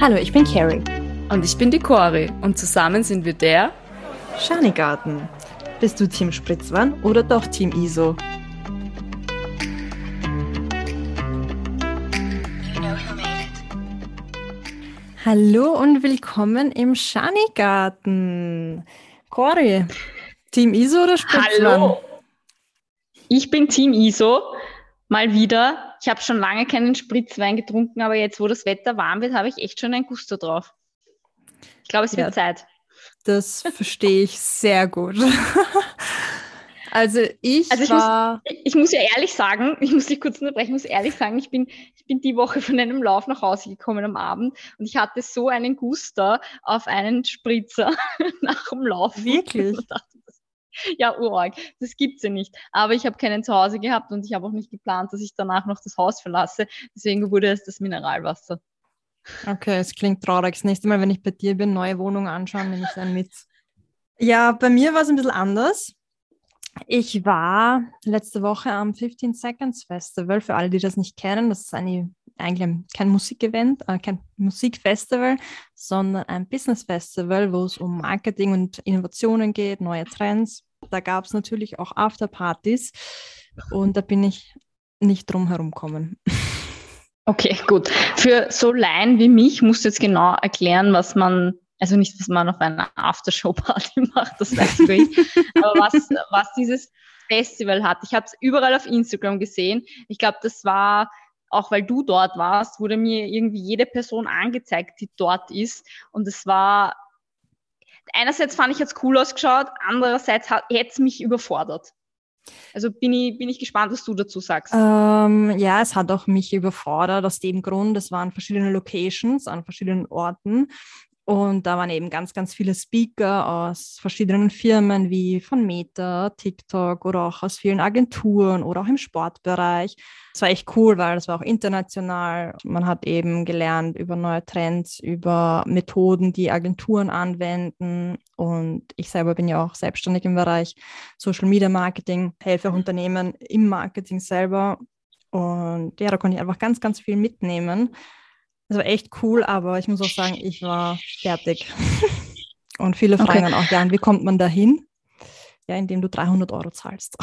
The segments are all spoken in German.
Hallo, ich bin Carrie. Und ich bin die Cori und zusammen sind wir der Schanigarten. Bist du Team Spritzwan oder doch Team ISO? Hallo und willkommen im Schanigarten. Cori, Team ISO oder Spritzwan? Hallo, ich bin Team ISO. Mal wieder. Ich habe schon lange keinen Spritzwein getrunken, aber jetzt, wo das Wetter warm wird, habe ich echt schon ein Gusto drauf. Ich glaube, es wird ja, Zeit. Das verstehe ich sehr gut. also ich, also ich war... Muss, ich muss ja ehrlich sagen, ich muss dich kurz unterbrechen, ich muss ehrlich sagen, ich bin, ich bin die Woche von einem Lauf nach Hause gekommen am Abend und ich hatte so einen Guster auf einen Spritzer nach dem Lauf. Wirklich? ja, urorg. Das gibt's ja nicht. Aber ich habe keinen zu Hause gehabt und ich habe auch nicht geplant, dass ich danach noch das Haus verlasse. Deswegen wurde es das Mineralwasser. Okay, es klingt traurig. Das nächste Mal, wenn ich bei dir bin, neue Wohnung anschauen, nehme ich einen mit. Ja, bei mir war es ein bisschen anders. Ich war letzte Woche am 15 Seconds Festival. Für alle, die das nicht kennen, das ist eine, eigentlich kein Musikevent, äh, kein Musikfestival, sondern ein Business Festival, wo es um Marketing und Innovationen geht, neue Trends. Da gab es natürlich auch Afterpartys und da bin ich nicht drum herum kommen. Okay, gut. Für so Laien wie mich musst du jetzt genau erklären, was man, also nicht, was man auf einer Aftershow-Party macht, das weiß ich, aber was, was dieses Festival hat. Ich habe es überall auf Instagram gesehen. Ich glaube, das war, auch weil du dort warst, wurde mir irgendwie jede Person angezeigt, die dort ist. Und es war, einerseits fand ich jetzt cool ausgeschaut, andererseits hätte es mich überfordert. Also bin ich, bin ich gespannt, was du dazu sagst. Ähm, ja, es hat auch mich überfordert aus dem Grund, es waren verschiedene Locations an verschiedenen Orten. Und da waren eben ganz, ganz viele Speaker aus verschiedenen Firmen wie von Meta, TikTok oder auch aus vielen Agenturen oder auch im Sportbereich. Es war echt cool, weil es war auch international. Man hat eben gelernt über neue Trends, über Methoden, die Agenturen anwenden. Und ich selber bin ja auch selbstständig im Bereich Social Media Marketing, helfe auch Unternehmen im Marketing selber. Und ja, da konnte ich einfach ganz, ganz viel mitnehmen. Das war echt cool, aber ich muss auch sagen, ich war fertig. Und viele fragen dann auch, ja, wie kommt man da hin? Ja, indem du 300 Euro zahlst.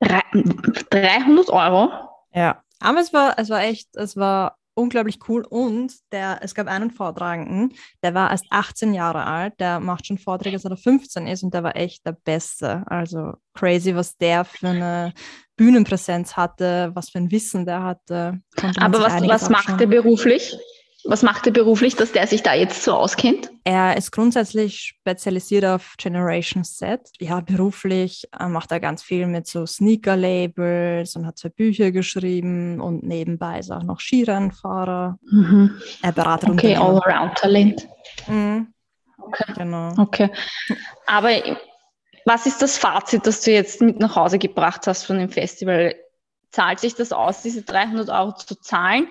300 Euro? Ja, aber es war, es war echt, es war unglaublich cool und der, es gab einen Vortragenden, der war erst 18 Jahre alt, der macht schon Vorträge, seit er 15 ist und der war echt der Beste. Also crazy, was der für eine Bühnenpräsenz hatte, was für ein Wissen der hatte. Aber was, was macht er beruflich? Was macht er beruflich, dass der sich da jetzt so auskennt? Er ist grundsätzlich spezialisiert auf Generation Z. Ja, beruflich äh, macht er ganz viel mit so Sneaker-Labels und hat zwei Bücher geschrieben und nebenbei ist er auch noch Skirennfahrer. Mhm. Er beratet Okay, Allround-Talent. Mhm. Okay. Genau. Okay. Aber was ist das Fazit, das du jetzt mit nach Hause gebracht hast von dem Festival? Zahlt sich das aus, diese 300 Euro zu zahlen?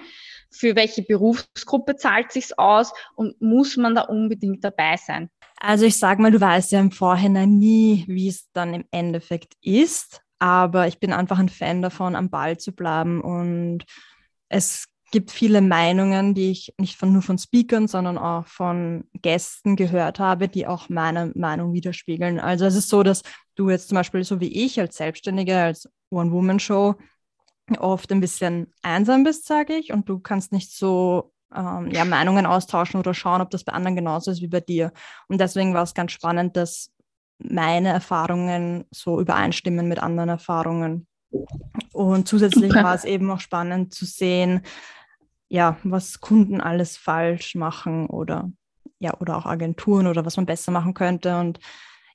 für welche Berufsgruppe zahlt sich's aus und muss man da unbedingt dabei sein? Also ich sage mal, du weißt ja im Vorhinein nie, wie es dann im Endeffekt ist, aber ich bin einfach ein Fan davon, am Ball zu bleiben und es gibt viele Meinungen, die ich nicht von, nur von Speakern, sondern auch von Gästen gehört habe, die auch meine Meinung widerspiegeln. Also es ist so, dass du jetzt zum Beispiel so wie ich als Selbstständige, als One-Woman-Show oft ein bisschen einsam bist, sage ich, und du kannst nicht so ähm, ja, Meinungen austauschen oder schauen, ob das bei anderen genauso ist wie bei dir. Und deswegen war es ganz spannend, dass meine Erfahrungen so übereinstimmen mit anderen Erfahrungen. Und zusätzlich war es eben auch spannend zu sehen, ja, was Kunden alles falsch machen oder ja, oder auch Agenturen oder was man besser machen könnte und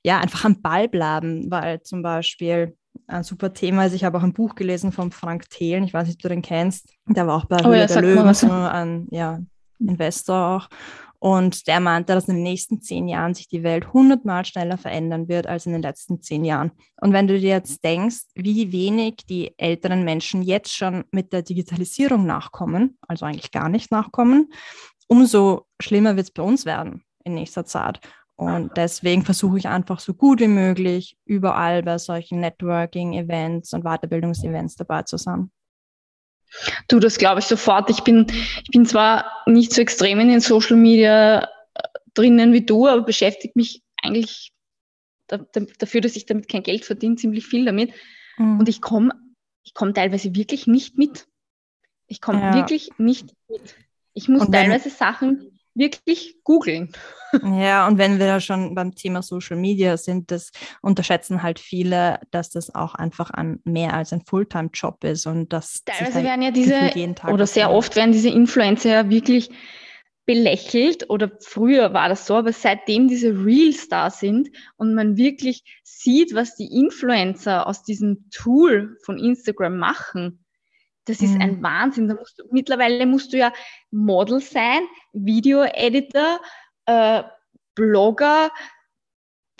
ja, einfach am Ball bleiben, weil zum Beispiel ein super Thema ist. Ich habe auch ein Buch gelesen von Frank Thelen, ich weiß nicht, ob du den kennst. Der war auch bei oh, Höhle ja, der Löwen, so ein ja, Investor auch. Und der meinte, dass in den nächsten zehn Jahren sich die Welt hundertmal schneller verändern wird als in den letzten zehn Jahren. Und wenn du dir jetzt denkst, wie wenig die älteren Menschen jetzt schon mit der Digitalisierung nachkommen, also eigentlich gar nicht nachkommen, umso schlimmer wird es bei uns werden in nächster Zeit. Und deswegen versuche ich einfach so gut wie möglich überall bei solchen Networking-Events und Weiterbildungsevents dabei zu sein. Du, das glaube ich sofort. Ich bin, ich bin zwar nicht so extrem in den Social Media äh, drinnen wie du, aber beschäftige mich eigentlich da, da, dafür, dass ich damit kein Geld verdiene, ziemlich viel damit. Mhm. Und ich komme ich komm teilweise wirklich nicht mit. Ich komme ja. wirklich nicht mit. Ich muss teilweise Sachen wirklich googeln. Ja, und wenn wir da schon beim Thema Social Media sind, das unterschätzen halt viele, dass das auch einfach an mehr als ein Fulltime-Job ist und das teilweise werden ja diese oder sehr oft werden diese Influencer ja wirklich belächelt oder früher war das so, aber seitdem diese Reels da sind und man wirklich sieht, was die Influencer aus diesem Tool von Instagram machen, das ist mhm. ein Wahnsinn. Da musst du, mittlerweile musst du ja Model sein, Video-Editor, äh, Blogger,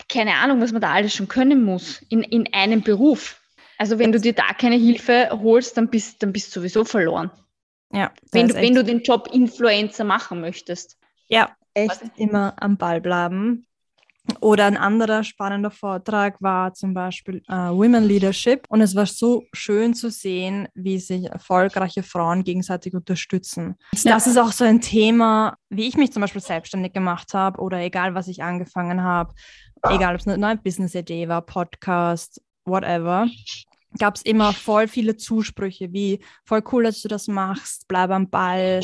keine Ahnung, was man da alles schon können muss in, in einem Beruf. Also wenn du dir da keine Hilfe holst, dann bist, dann bist du sowieso verloren. Ja. Wenn du, wenn du den Job Influencer machen möchtest. Ja, echt immer am Ball bleiben. Oder ein anderer spannender Vortrag war zum Beispiel äh, Women Leadership. Und es war so schön zu sehen, wie sich erfolgreiche Frauen gegenseitig unterstützen. Ja. Das ist auch so ein Thema, wie ich mich zum Beispiel selbstständig gemacht habe oder egal, was ich angefangen habe, egal ob es eine neue Business-Idee war, Podcast, whatever gab es immer voll viele Zusprüche, wie voll cool, dass du das machst, bleib am Ball,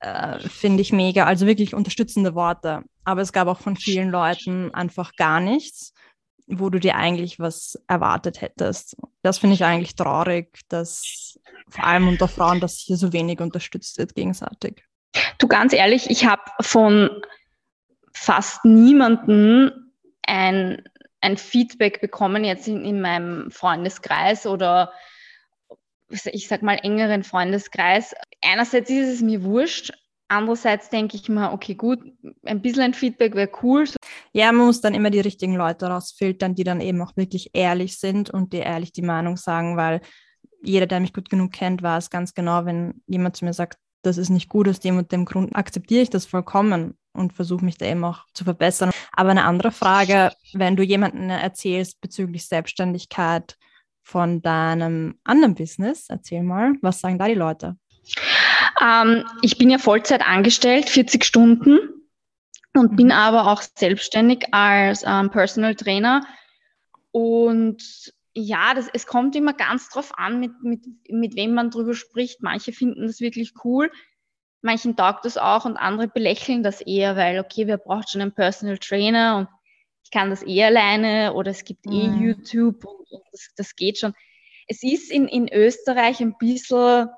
äh, finde ich mega. Also wirklich unterstützende Worte. Aber es gab auch von vielen Leuten einfach gar nichts, wo du dir eigentlich was erwartet hättest. Das finde ich eigentlich traurig, dass vor allem unter Frauen, dass hier so wenig unterstützt wird gegenseitig. Du ganz ehrlich, ich habe von fast niemanden ein ein Feedback bekommen jetzt in, in meinem Freundeskreis oder ich sag mal engeren Freundeskreis. Einerseits ist es mir wurscht, andererseits denke ich mir, okay, gut, ein bisschen ein Feedback wäre cool. Ja, man muss dann immer die richtigen Leute rausfiltern, die dann eben auch wirklich ehrlich sind und dir ehrlich die Meinung sagen, weil jeder, der mich gut genug kennt, weiß ganz genau, wenn jemand zu mir sagt, das ist nicht gut aus dem und dem Grund, akzeptiere ich das vollkommen und versuche mich da eben auch zu verbessern. Aber eine andere Frage, wenn du jemanden erzählst bezüglich Selbstständigkeit von deinem anderen Business, erzähl mal, was sagen da die Leute? Ähm, ich bin ja Vollzeit angestellt, 40 Stunden und mhm. bin aber auch selbstständig als ähm, Personal Trainer. Und ja, das, es kommt immer ganz drauf an, mit, mit, mit wem man drüber spricht. Manche finden das wirklich cool manchen taugt das auch und andere belächeln das eher, weil, okay, wer braucht schon einen Personal Trainer und ich kann das eh alleine oder es gibt eh mhm. YouTube und, und das, das, geht schon. Es ist in, in Österreich ein bisschen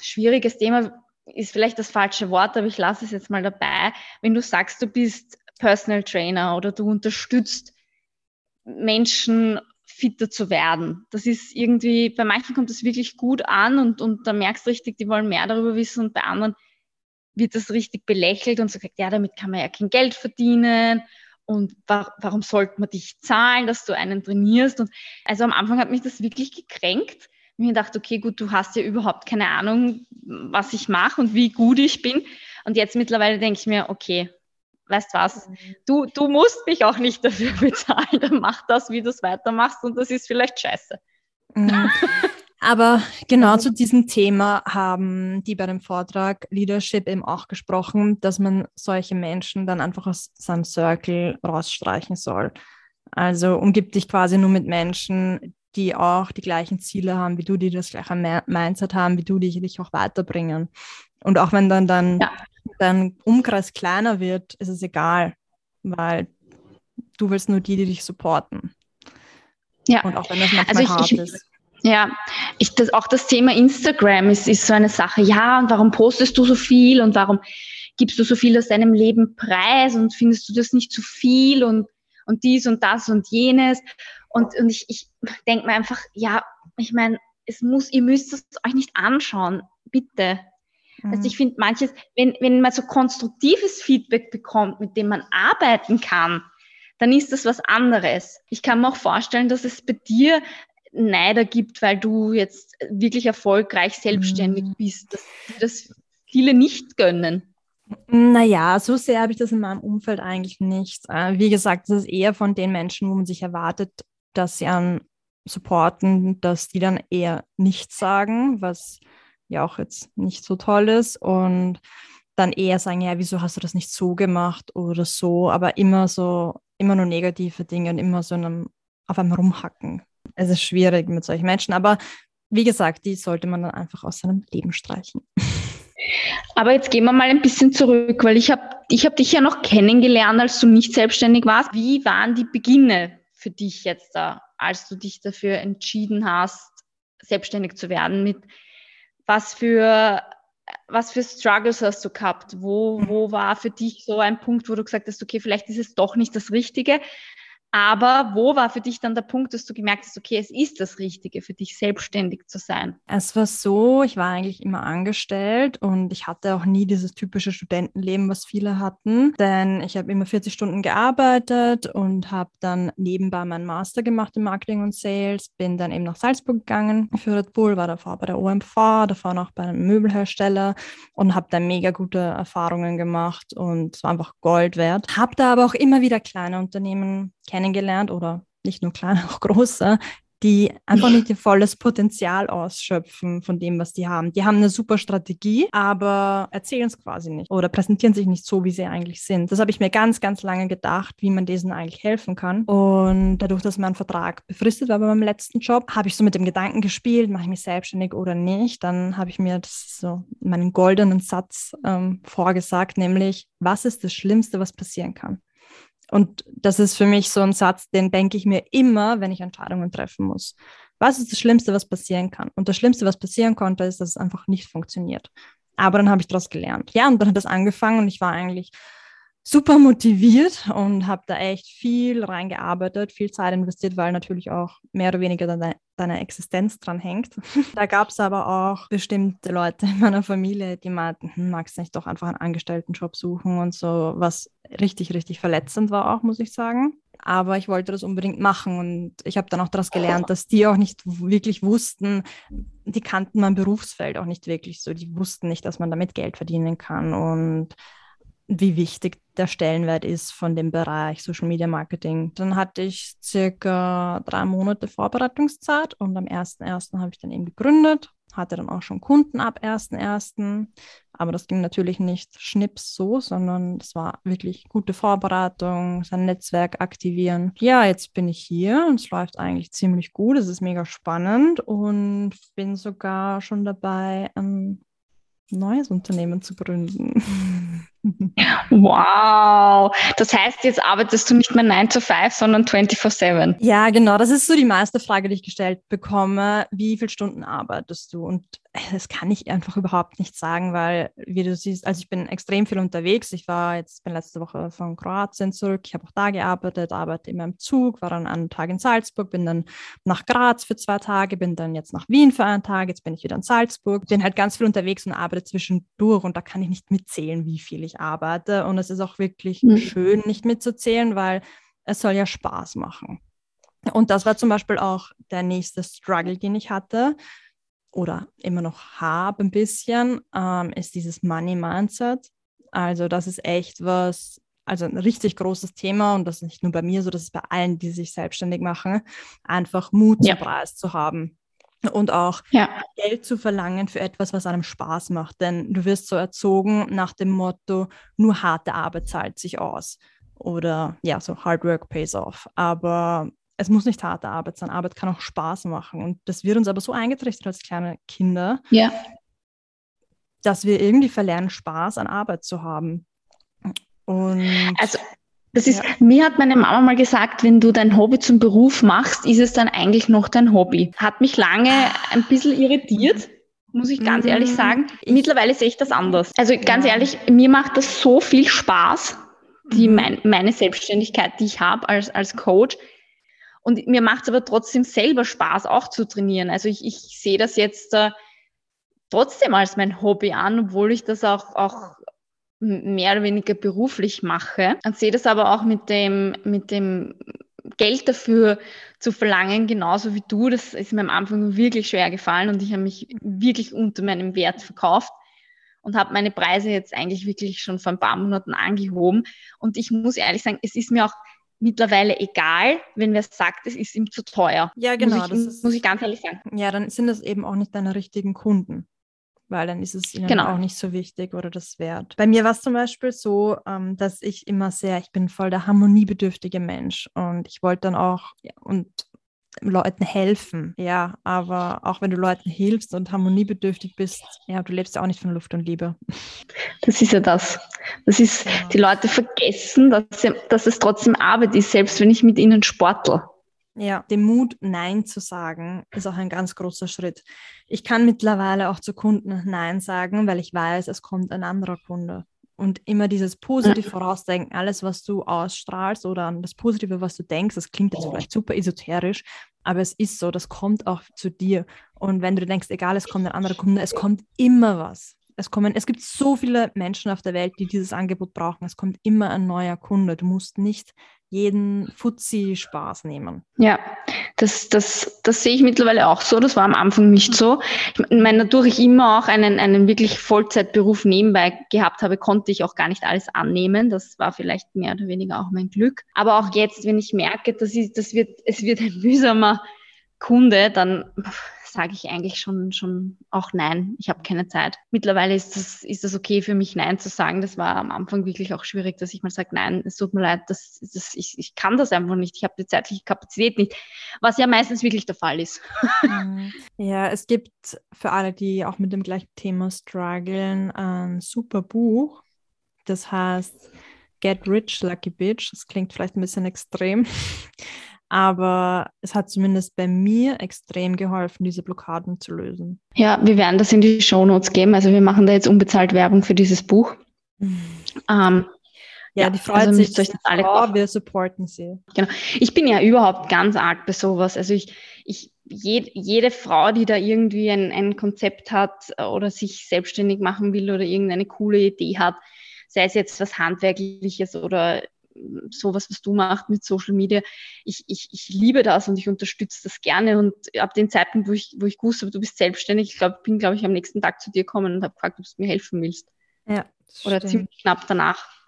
schwieriges Thema, ist vielleicht das falsche Wort, aber ich lasse es jetzt mal dabei. Wenn du sagst, du bist Personal Trainer oder du unterstützt Menschen fitter zu werden. Das ist irgendwie, bei manchen kommt das wirklich gut an und, und da merkst du richtig, die wollen mehr darüber wissen und bei anderen wird das richtig belächelt und so gesagt, ja, damit kann man ja kein Geld verdienen und wa warum sollte man dich zahlen, dass du einen trainierst? Und also am Anfang hat mich das wirklich gekränkt. Ich dachte, okay, gut, du hast ja überhaupt keine Ahnung, was ich mache und wie gut ich bin. Und jetzt mittlerweile denke ich mir, okay, weißt was, du, du musst mich auch nicht dafür bezahlen, dann mach das, wie du es weitermachst und das ist vielleicht scheiße. Aber genau zu diesem Thema haben die bei dem Vortrag Leadership eben auch gesprochen, dass man solche Menschen dann einfach aus seinem Circle rausstreichen soll. Also umgib dich quasi nur mit Menschen, die auch die gleichen Ziele haben wie du, die das gleiche Mindset haben wie du, die dich auch weiterbringen. Und auch wenn dann, dann ja. dein Umkreis kleiner wird, ist es egal, weil du willst nur die, die dich supporten. Ja. Und auch wenn das manchmal also ich, hart ich, ist. Ja, ich, das, auch das Thema Instagram ist, ist so eine Sache. Ja, und warum postest du so viel und warum gibst du so viel aus deinem Leben preis und findest du das nicht zu viel und, und dies und das und jenes? Und, und ich, ich denke mir einfach, ja, ich meine, es muss, ihr müsst es euch nicht anschauen, bitte. Mhm. Also ich finde manches, wenn, wenn man so konstruktives Feedback bekommt, mit dem man arbeiten kann, dann ist das was anderes. Ich kann mir auch vorstellen, dass es bei dir Neider gibt, weil du jetzt wirklich erfolgreich selbstständig mhm. bist, dass das viele nicht gönnen. Naja, so sehr habe ich das in meinem Umfeld eigentlich nicht. Äh, wie gesagt, das ist eher von den Menschen, wo man sich erwartet, dass sie an supporten, dass die dann eher nichts sagen, was ja auch jetzt nicht so toll ist und dann eher sagen, ja, wieso hast du das nicht so gemacht oder so, aber immer so, immer nur negative Dinge und immer so einem, auf einem rumhacken. Es ist schwierig mit solchen Menschen, aber wie gesagt, die sollte man dann einfach aus seinem Leben streichen. Aber jetzt gehen wir mal ein bisschen zurück, weil ich habe ich hab dich ja noch kennengelernt, als du nicht selbstständig warst. Wie waren die Beginne für dich jetzt da, als du dich dafür entschieden hast, selbstständig zu werden? Mit was für, was für Struggles hast du gehabt? Wo, wo war für dich so ein Punkt, wo du gesagt hast, okay, vielleicht ist es doch nicht das Richtige? Aber wo war für dich dann der Punkt, dass du gemerkt hast, okay, es ist das Richtige für dich, selbstständig zu sein? Es war so, ich war eigentlich immer angestellt und ich hatte auch nie dieses typische Studentenleben, was viele hatten, denn ich habe immer 40 Stunden gearbeitet und habe dann nebenbei meinen Master gemacht im Marketing und Sales, bin dann eben nach Salzburg gegangen für Red Bull, war davor bei der OMV, davor noch bei einem Möbelhersteller und habe da mega gute Erfahrungen gemacht und es war einfach Gold wert. Habe da aber auch immer wieder kleine Unternehmen kennengelernt oder nicht nur kleine, auch große, die einfach nicht ihr volles Potenzial ausschöpfen von dem, was die haben. Die haben eine super Strategie, aber erzählen es quasi nicht oder präsentieren sich nicht so, wie sie eigentlich sind. Das habe ich mir ganz, ganz lange gedacht, wie man diesen eigentlich helfen kann. Und dadurch, dass mein Vertrag befristet war bei meinem letzten Job, habe ich so mit dem Gedanken gespielt, mache ich mich selbstständig oder nicht. Dann habe ich mir so meinen goldenen Satz ähm, vorgesagt, nämlich, was ist das Schlimmste, was passieren kann? Und das ist für mich so ein Satz, den denke ich mir immer, wenn ich Entscheidungen treffen muss. Was ist das Schlimmste, was passieren kann? Und das Schlimmste, was passieren konnte, ist, dass es einfach nicht funktioniert. Aber dann habe ich daraus gelernt. Ja, und dann hat das angefangen und ich war eigentlich super motiviert und habe da echt viel reingearbeitet, viel Zeit investiert, weil natürlich auch mehr oder weniger deine, deine Existenz dran hängt. da gab es aber auch bestimmte Leute in meiner Familie, die meinten, hm, magst du nicht doch einfach einen Angestelltenjob suchen und so, was richtig, richtig verletzend war auch, muss ich sagen. Aber ich wollte das unbedingt machen und ich habe dann auch daraus gelernt, dass die auch nicht wirklich wussten, die kannten mein Berufsfeld auch nicht wirklich so. Die wussten nicht, dass man damit Geld verdienen kann und wie wichtig der Stellenwert ist von dem Bereich Social Media Marketing. Dann hatte ich circa drei Monate Vorbereitungszeit und am 1.1. habe ich dann eben gegründet, hatte dann auch schon Kunden ab 1.1. Aber das ging natürlich nicht schnips so, sondern es war wirklich gute Vorbereitung, sein Netzwerk aktivieren. Ja, jetzt bin ich hier und es läuft eigentlich ziemlich gut. Es ist mega spannend und bin sogar schon dabei, ein neues Unternehmen zu gründen. Wow. Das heißt, jetzt arbeitest du nicht mehr 9 to 5, sondern 24-7. Ja, genau. Das ist so die meiste Frage, die ich gestellt bekomme. Wie viele Stunden arbeitest du? Und das kann ich einfach überhaupt nicht sagen, weil, wie du siehst, also ich bin extrem viel unterwegs. Ich war jetzt, bin letzte Woche von Kroatien zurück. Ich habe auch da gearbeitet, arbeite immer im Zug, war dann einen Tag in Salzburg, bin dann nach Graz für zwei Tage, bin dann jetzt nach Wien für einen Tag, jetzt bin ich wieder in Salzburg. Bin halt ganz viel unterwegs und arbeite zwischendurch und da kann ich nicht mitzählen, wie viel ich arbeite. Und es ist auch wirklich mhm. schön, nicht mitzuzählen, weil es soll ja Spaß machen. Und das war zum Beispiel auch der nächste Struggle, den ich hatte oder immer noch habe ein bisschen, ähm, ist dieses Money Mindset. Also das ist echt was, also ein richtig großes Thema und das ist nicht nur bei mir so, das ist bei allen, die sich selbstständig machen, einfach Mut ja. zum Preis zu haben und auch ja. Geld zu verlangen für etwas, was einem Spaß macht. Denn du wirst so erzogen nach dem Motto, nur harte Arbeit zahlt sich aus. Oder ja, so Hard Work pays off. Aber es muss nicht harte Arbeit sein. Arbeit kann auch Spaß machen. Und das wird uns aber so eingetrichtert als kleine Kinder, ja. dass wir irgendwie verlernen, Spaß an Arbeit zu haben. Und also das ist, ja. mir hat meine Mama mal gesagt, wenn du dein Hobby zum Beruf machst, ist es dann eigentlich noch dein Hobby. Hat mich lange ein bisschen irritiert, muss ich ganz mhm. ehrlich sagen. Mittlerweile sehe ich das anders. Also ganz ja. ehrlich, mir macht das so viel Spaß, die, mhm. mein, meine Selbstständigkeit, die ich habe als, als Coach. Und mir macht es aber trotzdem selber Spaß, auch zu trainieren. Also ich, ich sehe das jetzt äh, trotzdem als mein Hobby an, obwohl ich das auch, auch mehr oder weniger beruflich mache. Und sehe das aber auch mit dem, mit dem Geld dafür zu verlangen, genauso wie du. Das ist mir am Anfang wirklich schwer gefallen und ich habe mich wirklich unter meinem Wert verkauft und habe meine Preise jetzt eigentlich wirklich schon vor ein paar Monaten angehoben. Und ich muss ehrlich sagen, es ist mir auch mittlerweile egal, wenn wer sagt, es ist ihm zu teuer. Ja, genau. Muss ich, das ist, muss ich ganz ehrlich sagen. Ja, dann sind das eben auch nicht deine richtigen Kunden. weil dann ist es ihnen Genau. auch nicht so wichtig oder das wert. Bei mir war es zum Beispiel so, ähm, dass ich immer sehr, ich bin voll der harmoniebedürftige Mensch und ich wollte dann auch ja, und Leuten helfen, ja, aber auch wenn du Leuten hilfst und harmoniebedürftig bist, ja, du lebst ja auch nicht von Luft und Liebe. Das ist ja das. Das ist, Genau. die Leute vergessen, dass, sie, dass es trotzdem Arbeit ist, selbst wenn ich mit ihnen sportel. Ja, den Mut, Nein zu sagen, ist auch ein ganz großer Schritt. Ich kann mittlerweile auch zu Kunden Nein sagen, weil ich weiß, es kommt ein anderer Kunde. Und immer dieses positiv vorausdenken, alles, was du ausstrahlst oder an das Positive, was du denkst, das klingt jetzt vielleicht super esoterisch, aber es ist so, das kommt auch zu dir. Und wenn du denkst, egal, es kommt ein anderer Kunde, es kommt immer was. Es, kommen, es gibt so viele Menschen auf der Welt, die dieses Angebot brauchen. Es kommt immer ein neuer Kunde. Du musst nicht jeden Fuzzi-Spaß nehmen. Ja, das, das, das sehe ich mittlerweile auch so. Das war am Anfang nicht so. Ich meine, dadurch ich immer auch einen, einen wirklich Vollzeitberuf nebenbei gehabt habe, konnte ich auch gar nicht alles annehmen. Das war vielleicht mehr oder weniger auch mein Glück. Aber auch jetzt, wenn ich merke, das, ist, das wird, es wird ein mühsamer Kunde, dann sage ich eigentlich schon, schon auch nein, ich habe keine Zeit. Mittlerweile ist das, ist das okay für mich, nein zu sagen. Das war am Anfang wirklich auch schwierig, dass ich mal sage, nein, es tut mir leid, das, das, ich, ich kann das einfach nicht, ich habe die zeitliche Kapazität nicht, was ja meistens wirklich der Fall ist. Mhm. Ja, es gibt für alle, die auch mit dem gleichen Thema strugglen, ein super Buch. Das heißt Get Rich, Lucky Bitch. Das klingt vielleicht ein bisschen extrem, aber es hat zumindest bei mir extrem geholfen, diese Blockaden zu lösen. Ja, wir werden das in die Show Notes geben. Also wir machen da jetzt unbezahlt Werbung für dieses Buch. Ähm, Ja, Ja, die freut also sich. euch das alle kaufen. wir supporten sie. ich bin ja überhaupt ganz arg bei sowas. Also ich, ich jed, jede Frau, die da irgendwie ein, ein Konzept hat oder sich selbstständig machen will oder irgendeine coole Idee hat, sei es jetzt was Handwerkliches oder sowas, was du machst mit Social Media. Ich, ich, ich liebe das und ich unterstütze das gerne. Und ab dem Zeitpunkt, wo ich, wo ich gewusst habe, du bist selbstständig, ich glaub, bin, glaube ich, am nächsten Tag zu dir gekommen und habe gefragt, ob du mir helfen willst. Ja, Oder stimmt. ziemlich knapp danach.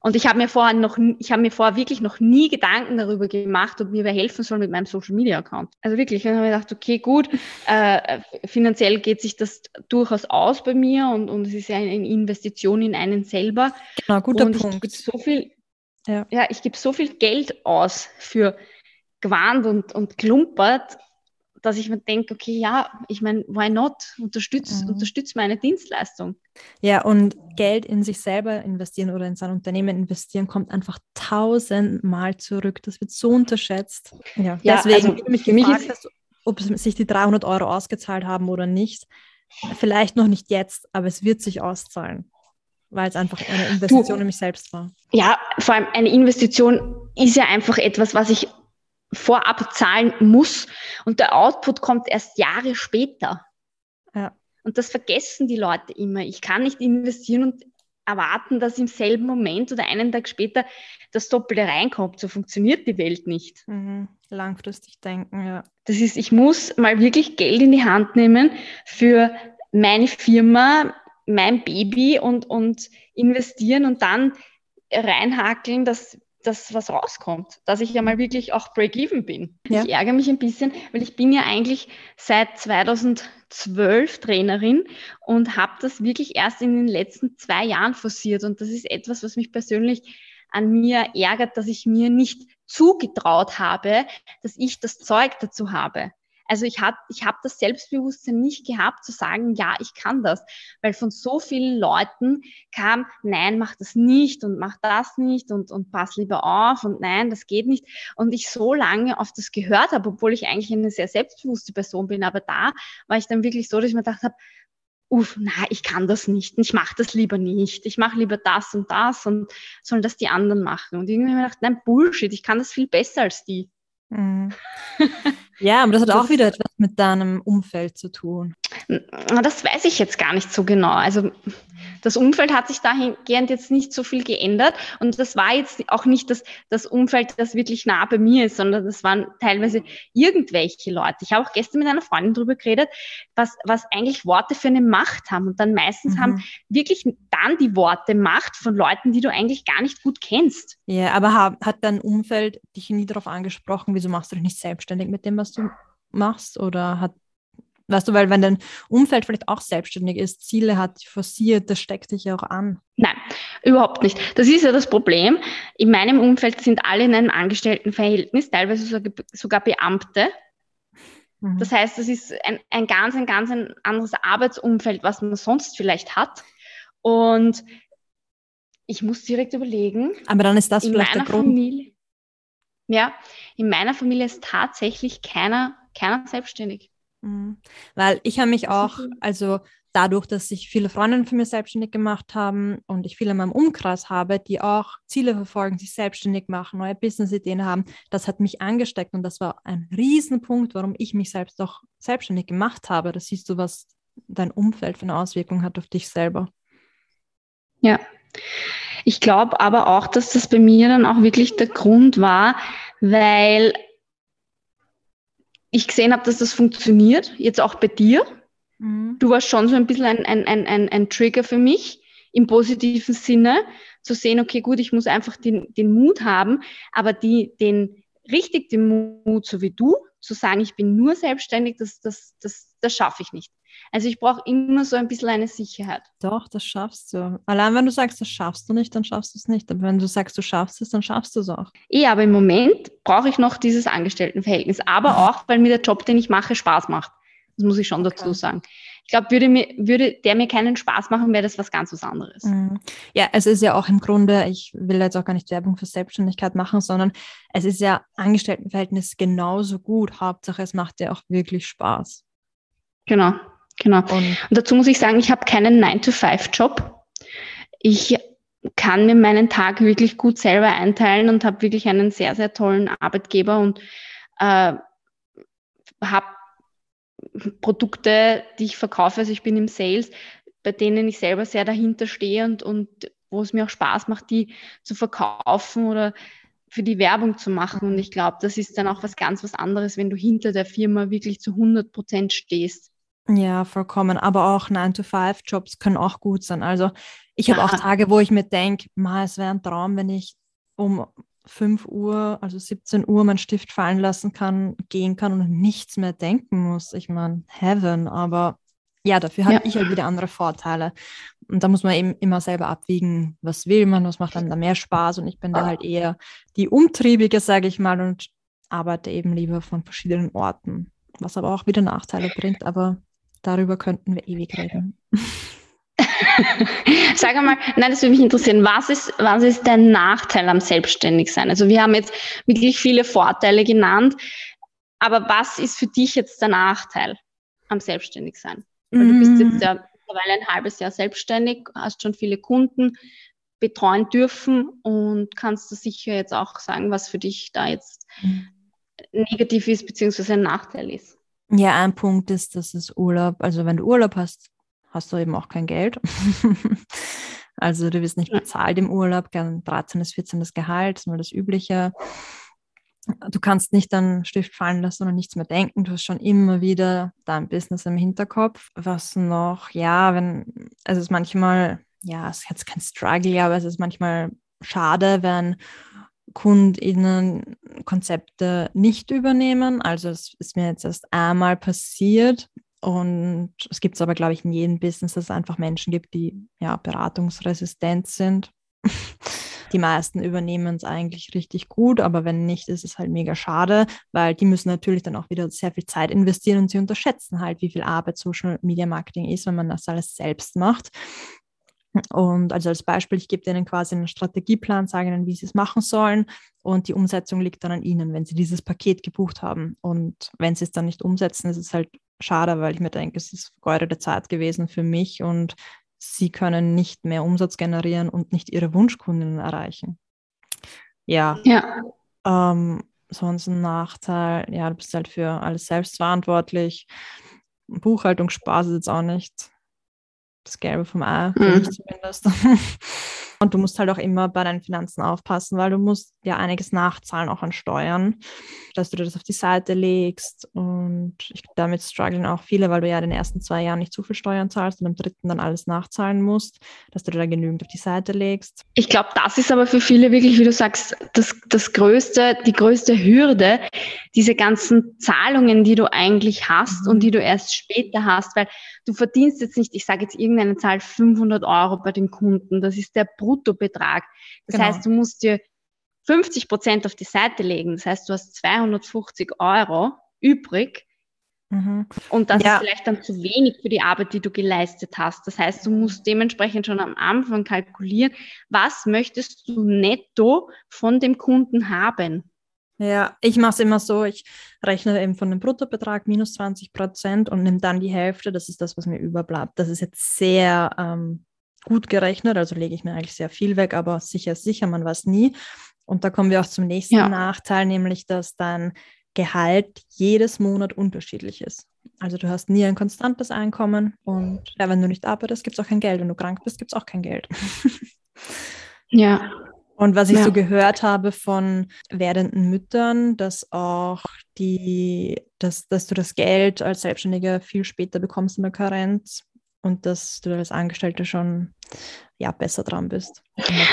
Und ich habe mir vorher noch, ich habe mir vorher wirklich noch nie Gedanken darüber gemacht, ob mir wer helfen soll mit meinem Social Media Account. Also wirklich, dann habe ich gedacht, okay, gut, äh, finanziell geht sich das durchaus aus bei mir und, und es ist ja eine Investition in einen selber. Genau, guter und ich Punkt. gebe so viel, Ja. ja. ich gebe so viel Geld aus für Gewand und, und Klumpert, dass ich mir denke, okay, ja, ich meine, why not? Unterstütz, Mhm. unterstütz meine Dienstleistung. Ja, und Geld in sich selber investieren oder in sein Unternehmen investieren kommt einfach tausendmal zurück. Das wird so unterschätzt. Ja, Ja, deswegen, also mich für mich gefragt ist- ob sich die 300 Euro ausgezahlt haben oder nicht, vielleicht noch nicht jetzt, aber es wird sich auszahlen, weil es einfach eine Investition in mich selbst war. Ja, vor allem eine Investition ist ja einfach etwas, was ich vorab zahlen muss und der Output kommt erst Jahre später. Ja. Und das vergessen die Leute immer. Ich kann nicht investieren und erwarten, dass im selben Moment oder einen Tag später das Doppelte reinkommt. So funktioniert die Welt nicht. Mhm. Langfristig denken, ja. Das ist, ich muss mal wirklich Geld in die Hand nehmen für meine Firma, mein Baby und, und investieren und dann reinhakeln, dass dass was rauskommt, dass ich ja mal wirklich auch Break-Even bin. Ja. Ich ärgere mich ein bisschen, weil ich bin ja eigentlich seit 2012 Trainerin und habe das wirklich erst in den letzten zwei Jahren forciert. Und das ist etwas, was mich persönlich an mir ärgert, dass ich mir nicht zugetraut habe, dass ich das Zeug dazu habe. Also ich habe ich hab das Selbstbewusstsein nicht gehabt, zu sagen, ja, ich kann das. Weil von so vielen Leuten kam, nein, mach das nicht und mach das nicht und, und pass lieber auf und nein, das geht nicht. Und ich so lange auf das gehört habe, obwohl ich eigentlich eine sehr selbstbewusste Person bin. Aber da war ich dann wirklich so, dass ich mir gedacht habe, uff, na, ich kann das nicht, ich mache das lieber nicht, ich mache lieber das und das und sollen das die anderen machen. Und irgendwie habe ich mir gedacht, nein, Bullshit, ich kann das viel besser als die. Mhm. ja, aber das hat auch wieder etwas mit deinem Umfeld zu tun. Das weiß ich jetzt gar nicht so genau. Also das Umfeld hat sich dahingehend jetzt nicht so viel geändert und das war jetzt auch nicht das, das Umfeld, das wirklich nah bei mir ist, sondern das waren teilweise irgendwelche Leute. Ich habe auch gestern mit einer Freundin drüber geredet, was, was eigentlich Worte für eine Macht haben und dann meistens Mhm. haben wirklich dann die Worte Macht von Leuten, die du eigentlich gar nicht gut kennst. Ja, aber ha- hat dein Umfeld dich nie darauf angesprochen, wieso machst du dich nicht selbstständig mit dem, was du machst? Oder hat Weißt du, weil wenn dein Umfeld vielleicht auch selbstständig ist, Ziele hat, forciert, das steckt dich ja auch an. Nein, überhaupt nicht. Das ist ja das Problem. In meinem Umfeld sind alle in einem Angestelltenverhältnis, teilweise sogar Beamte. Mhm. Das heißt, das ist ein, ein ganz, ein ganz ein anderes Arbeitsumfeld, was man sonst vielleicht hat. Und ich muss direkt überlegen. Aber dann ist das in vielleicht meiner der Grund. Familie. Ja, in meiner Familie ist tatsächlich keiner, keiner selbstständig. Mhm. Weil ich habe mich auch, also dadurch, dass sich viele Freundinnen für mich selbstständig gemacht haben und ich viele in meinem Umkreis habe, die auch Ziele verfolgen, sich selbstständig machen, neue Business-Ideen haben, das hat mich angesteckt und das war ein Riesenpunkt, warum ich mich selbst auch selbstständig gemacht habe. Das siehst du, was dein Umfeld für eine Auswirkung hat auf dich selber. Ja. Ich glaube aber auch, dass das bei mir dann auch wirklich der Grund war, weil ich gesehen habe, dass das funktioniert, jetzt auch bei dir. Mhm. Du warst schon so ein bisschen ein, ein, ein, ein, Trigger für mich im positiven Sinne, zu sehen, okay, gut, ich muss einfach den, den Mut haben, aber die, den richtig den Mut, so wie du, zu sagen, ich bin nur selbstständig, das, das, das, das schaffe ich nicht. Also ich brauche immer so ein bisschen eine Sicherheit. Doch, das schaffst du. Allein wenn du sagst, das schaffst du nicht, dann schaffst du es nicht. Aber wenn du sagst, du schaffst es, dann schaffst du es auch. Eh, aber im Moment brauche ich noch dieses Angestelltenverhältnis. Aber auch, weil mir der Job, den ich mache, Spaß macht. Das muss ich schon dazu okay. sagen. Ich glaube, würde, mir, würde der mir keinen Spaß machen, wäre das was ganz was anderes. Mhm. Ja, es ist ja auch im Grunde, ich will jetzt auch gar nicht Werbung für Selbstständigkeit machen, sondern es ist ja Angestelltenverhältnis genauso gut. Hauptsache, es macht dir auch wirklich Spaß. Genau. Genau. Und, und dazu muss ich sagen, ich habe keinen 9-to-5-Job. Ich kann mir meinen Tag wirklich gut selber einteilen und habe wirklich einen sehr, sehr tollen Arbeitgeber und äh, habe Produkte, die ich verkaufe. Also ich bin im Sales, bei denen ich selber sehr dahinter stehe und, und wo es mir auch Spaß macht, die zu verkaufen oder für die Werbung zu machen. Und ich glaube, das ist dann auch was ganz was anderes, wenn du hinter der Firma wirklich zu 100 Prozent stehst. Ja, vollkommen. Aber auch 9-to-5-Jobs können auch gut sein. Also ich habe auch Tage, wo ich mir denke, es wäre ein Traum, wenn ich um 5 Uhr, also 17 Uhr, meinen Stift fallen lassen kann, gehen kann und nichts mehr denken muss. Ich meine, Heaven, aber ja, dafür habe ja. ich halt wieder andere Vorteile. Und da muss man eben immer selber abwiegen, was will man, was macht einem da mehr Spaß. Und ich bin da halt eher die Umtriebige, sage ich mal, und arbeite eben lieber von verschiedenen Orten, was aber auch wieder Nachteile bringt. Aber Darüber könnten wir ewig reden. Sag einmal, nein, das würde mich interessieren. Was ist, was ist der Nachteil am Selbstständigsein? Also wir haben jetzt wirklich viele Vorteile genannt, aber was ist für dich jetzt der Nachteil am Selbstständigsein? Weil du bist jetzt ja mittlerweile ein halbes Jahr selbstständig, hast schon viele Kunden betreuen dürfen und kannst du sicher jetzt auch sagen, was für dich da jetzt negativ ist, beziehungsweise ein Nachteil ist. Ja, ein Punkt ist, dass es Urlaub, also wenn du Urlaub hast, hast du eben auch kein Geld. also du wirst nicht bezahlt im Urlaub, gern 13. bis 14. Gehalt, das ist mal das Übliche. Du kannst nicht dann Stift fallen lassen oder nichts mehr denken. Du hast schon immer wieder dein Business im Hinterkopf. Was noch? Ja, wenn, also es ist manchmal, ja, es ist jetzt kein Struggle, aber es ist manchmal schade, wenn KundInnen Konzepte nicht übernehmen. Also es ist mir jetzt erst einmal passiert und es gibt es aber, glaube ich, in jedem Business, dass es einfach Menschen gibt, die ja beratungsresistent sind. Die meisten übernehmen es eigentlich richtig gut, aber wenn nicht, ist es halt mega schade, weil die müssen natürlich dann auch wieder sehr viel Zeit investieren und sie unterschätzen halt, wie viel Arbeit Social Media Marketing ist, wenn man das alles selbst macht. Und also als Beispiel, ich gebe denen quasi einen Strategieplan, sage ihnen, wie sie es machen sollen und die Umsetzung liegt dann an ihnen, wenn sie dieses Paket gebucht haben. Und wenn sie es dann nicht umsetzen, ist es halt schade, weil ich mir denke, es ist vergeudete Zeit gewesen für mich und sie können nicht mehr Umsatz generieren und nicht ihre Wunschkunden erreichen. Ja. Ja. Ähm, sonst ein Nachteil, ja, du bist halt für alles selbst verantwortlich. Buchhaltung Spaß ist jetzt auch nicht das Gelbe vom Ei, für mhm. mich zumindest. Und du musst halt auch immer bei deinen Finanzen aufpassen, weil du musst ja einiges nachzahlen, auch an Steuern, dass du dir das auf die Seite legst. Und ich, damit strugglen auch viele, weil du ja in den ersten zwei Jahren nicht zu viel Steuern zahlst und im dritten dann alles nachzahlen musst, dass du dir da genügend auf die Seite legst. Ich glaube, das ist aber für viele wirklich, wie du sagst, das, das größte, die größte Hürde, diese ganzen Zahlungen, die du eigentlich hast mhm. und die du erst später hast, weil du verdienst jetzt nicht, ich sage jetzt irgendeine Zahl, 500 Euro bei den Kunden. Das ist der Bruttobetrag. Das genau. heißt, du musst dir 50 Prozent auf die Seite legen. Das heißt, du hast 250 Euro übrig. Mhm. Und das ja. ist vielleicht dann zu wenig für die Arbeit, die du geleistet hast. Das heißt, du musst dementsprechend schon am Anfang kalkulieren, was möchtest du netto von dem Kunden haben. Ja, ich mache es immer so, ich rechne eben von dem Bruttobetrag minus 20 Prozent und nehme dann die Hälfte, das ist das, was mir überbleibt. Das ist jetzt sehr ähm, gut gerechnet, also lege ich mir eigentlich sehr viel weg, aber sicher ist sicher, man weiß nie. Und da kommen wir auch zum nächsten ja. Nachteil, nämlich dass dein Gehalt jedes Monat unterschiedlich ist. Also du hast nie ein konstantes Einkommen und ja, wenn du nicht arbeitest, gibt es auch kein Geld. Wenn du krank bist, gibt es auch kein Geld. ja. Und was ich ja. so gehört habe von werdenden Müttern, dass auch die, dass, dass du das Geld als Selbstständiger viel später bekommst in der Karenz und dass du als Angestellte schon ja, besser dran bist.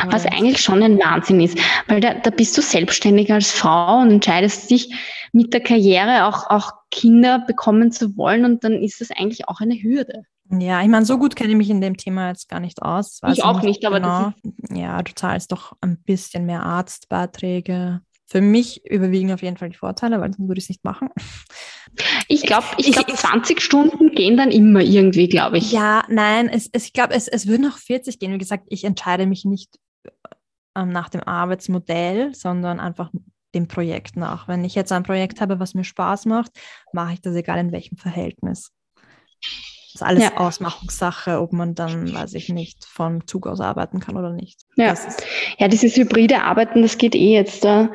Was eigentlich schon ein Wahnsinn ist, weil da, da bist du selbstständig als Frau und entscheidest dich mit der Karriere auch, auch Kinder bekommen zu wollen und dann ist das eigentlich auch eine Hürde. Ja, ich meine, so gut kenne ich mich in dem Thema jetzt gar nicht aus. ich auch nicht, aber genau. ja, du zahlst doch ein bisschen mehr Arztbeiträge. Für mich überwiegen auf jeden Fall die Vorteile, weil sonst würde ich es nicht machen. Ich glaube, ich glaub, 20 Stunden gehen dann immer irgendwie, glaube ich. Ja, nein, es, es, ich glaube, es, es würden auch 40 gehen. Wie gesagt, ich entscheide mich nicht ähm, nach dem Arbeitsmodell, sondern einfach dem Projekt nach. Wenn ich jetzt ein Projekt habe, was mir Spaß macht, mache ich das egal in welchem Verhältnis. Das alles ja. Ausmachungssache, ob man dann, weiß ich nicht, vom Zug aus arbeiten kann oder nicht. Ja, ja dieses hybride Arbeiten, das geht eh jetzt äh,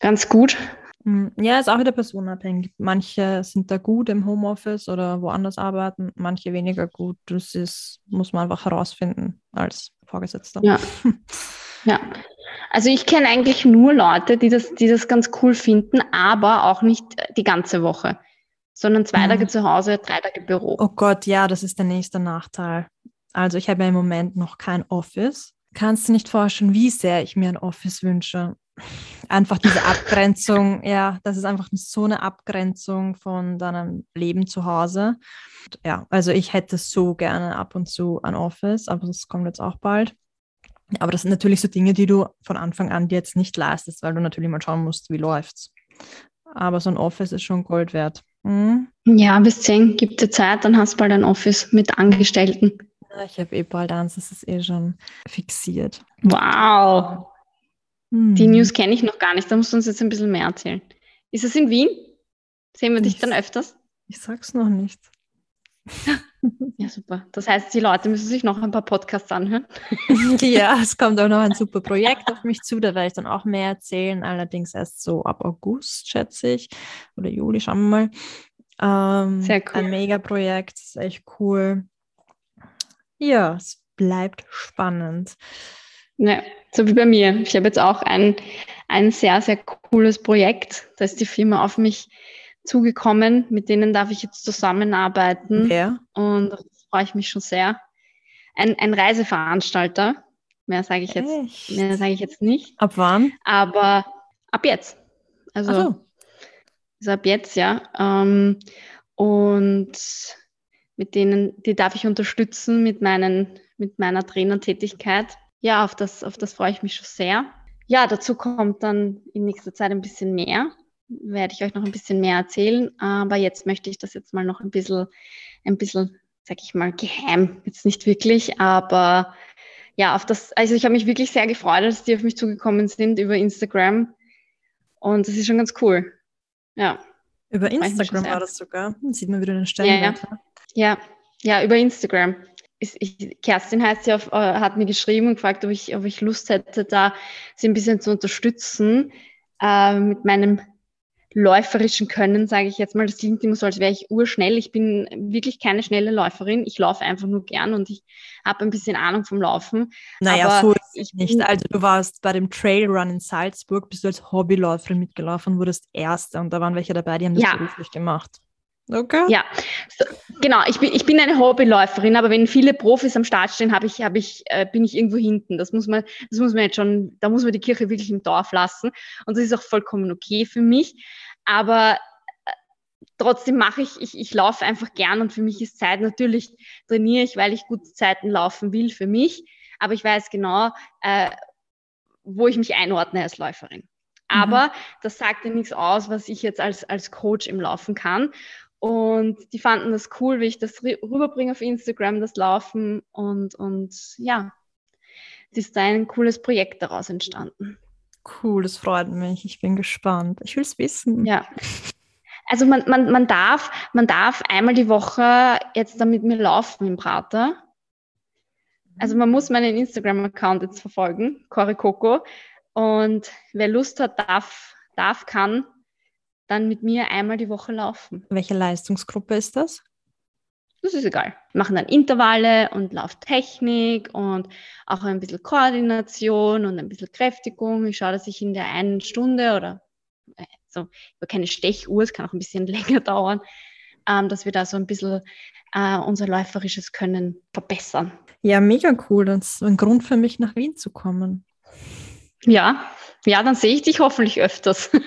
ganz gut. Hm, ja, ist auch wieder personenabhängig. Manche sind da gut im Homeoffice oder woanders arbeiten, manche weniger gut. Das ist, muss man einfach herausfinden als Vorgesetzter. Ja. ja. Also ich kenne eigentlich nur Leute, die das, die das ganz cool finden, aber auch nicht die ganze Woche sondern zwei mhm. Tage zu Hause, drei Tage Büro. Oh Gott, ja, das ist der nächste Nachteil. Also ich habe ja im Moment noch kein Office. Kannst du nicht vorstellen, wie sehr ich mir ein Office wünsche? Einfach diese Abgrenzung, ja, das ist einfach so eine Abgrenzung von deinem Leben zu Hause. Ja, also ich hätte so gerne ab und zu ein Office, aber das kommt jetzt auch bald. Aber das sind natürlich so Dinge, die du von Anfang an dir jetzt nicht leistest, weil du natürlich mal schauen musst, wie läuft's. Aber so ein Office ist schon Gold wert. Mhm. Ja, bis 10 gibt es Zeit, dann hast du bald ein Office mit Angestellten. Ich habe eh bald eins, das ist eh schon fixiert. Wow. Hm. Die News kenne ich noch gar nicht, da musst du uns jetzt ein bisschen mehr erzählen. Ist es in Wien? Sehen wir dich ich, dann öfters? Ich sag's noch nicht. Ja, super. Das heißt, die Leute müssen sich noch ein paar Podcasts anhören. ja, es kommt auch noch ein super Projekt auf mich zu, da werde ich dann auch mehr erzählen, allerdings erst so ab August, schätze ich, oder Juli, schauen wir mal. Ähm, Sehr cool. Ein Megaprojekt, ist echt cool. Ja, es bleibt spannend. Ja, so wie bei mir. Ich habe jetzt auch ein, ein sehr, sehr cooles Projekt. Da ist die Firma auf mich zugekommen, mit denen darf ich jetzt zusammenarbeiten. Ja. Und das freue ich mich schon sehr. Ein, ein Reiseveranstalter. Mehr sage ich jetzt, Echt? mehr sage ich jetzt nicht. Ab wann? Aber ab jetzt. Also, so. also ab jetzt, ja. Ähm, und mit denen, die darf ich unterstützen mit meinen, mit meiner Trainertätigkeit. Ja, auf das, auf das freue ich mich schon sehr. Ja, dazu kommt dann in nächster Zeit ein bisschen mehr werde ich euch noch ein bisschen mehr erzählen. Aber jetzt möchte ich das jetzt mal noch ein bisschen, ein bisschen, sag ich mal, geheim. Jetzt nicht wirklich, aber ja, auf das, also ich habe mich wirklich sehr gefreut, dass die auf mich zugekommen sind über Instagram. Und das ist schon ganz cool. Ja. Über Instagram war das sogar. Dann sieht man wieder den. Ja, ja. ja, ja, über Instagram. Ich, Kerstin heißt sie auf, äh, hat mir geschrieben und gefragt, ob ich, ob ich Lust hätte, da sie ein bisschen zu unterstützen äh, mit meinem läuferischen Können, sage ich jetzt mal. Das klingt immer so, als wäre ich urschnell. Ich bin wirklich keine schnelle Läuferin. Ich laufe einfach nur gern und ich habe ein bisschen Ahnung vom Laufen. Naja, Aber so ist ich nicht. Also du warst bei dem Trailrun in Salzburg, bist du als Hobbyläuferin mitgelaufen wurdest Erste und da waren welche dabei, die haben das ja. beruflich gemacht. Okay. Ja, so, genau. Ich bin, ich bin eine Hobbyläuferin, aber wenn viele Profis am Start stehen, habe ich, habe ich, äh, bin ich irgendwo hinten. Das muss man, das muss man jetzt schon, da muss man die Kirche wirklich im Dorf lassen. Und das ist auch vollkommen okay für mich. Aber äh, trotzdem mache ich, ich, ich laufe einfach gern und für mich ist Zeit. Natürlich trainiere ich, weil ich gute Zeiten laufen will für mich. Aber ich weiß genau, äh, wo ich mich einordne als Läuferin. Mhm. Aber mhm. das sagt ja nichts aus, was ich jetzt als, als Coach im Laufen kann. Und die fanden das cool, wie ich das rüberbringe auf Instagram, das Laufen. Und, und ja, es ist ein cooles Projekt daraus entstanden. Cool, das freut mich. Ich bin gespannt. Ich will es wissen. Ja. Also man, man, man, darf, man darf einmal die Woche jetzt mit mir laufen im Prater. Also man muss meinen Instagram-Account jetzt verfolgen, Cory Coco. Und wer Lust hat, darf, darf, kann, dann mit mir einmal die Woche laufen. Welche Leistungsgruppe ist das? Das ist egal. Wir machen dann Intervalle und Lauftechnik und auch ein bisschen Koordination und ein bisschen Kräftigung. Ich schaue, dass ich in der einen Stunde oder so über keine Stechuhr, es kann auch ein bisschen länger dauern, ähm, dass wir da so ein bisschen äh, unser läuferisches Können verbessern. Ja, mega cool. Das ist ein Grund für mich, nach Wien zu kommen. Ja, ja, dann sehe ich dich hoffentlich öfters.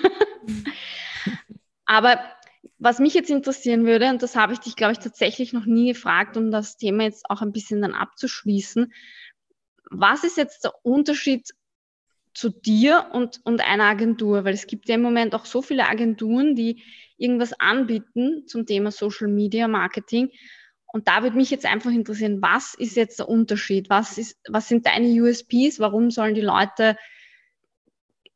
Aber was mich jetzt interessieren würde, und das habe ich dich, glaube ich, tatsächlich noch nie gefragt, um das Thema jetzt auch ein bisschen dann abzuschließen. Was ist jetzt der Unterschied zu dir und, und einer Agentur? Weil es gibt ja im Moment auch so viele Agenturen, die irgendwas anbieten zum Thema Social Media Marketing. Und da würde mich jetzt einfach interessieren, was ist jetzt der Unterschied? Was, ist, was sind deine USPs? Warum sollen die Leute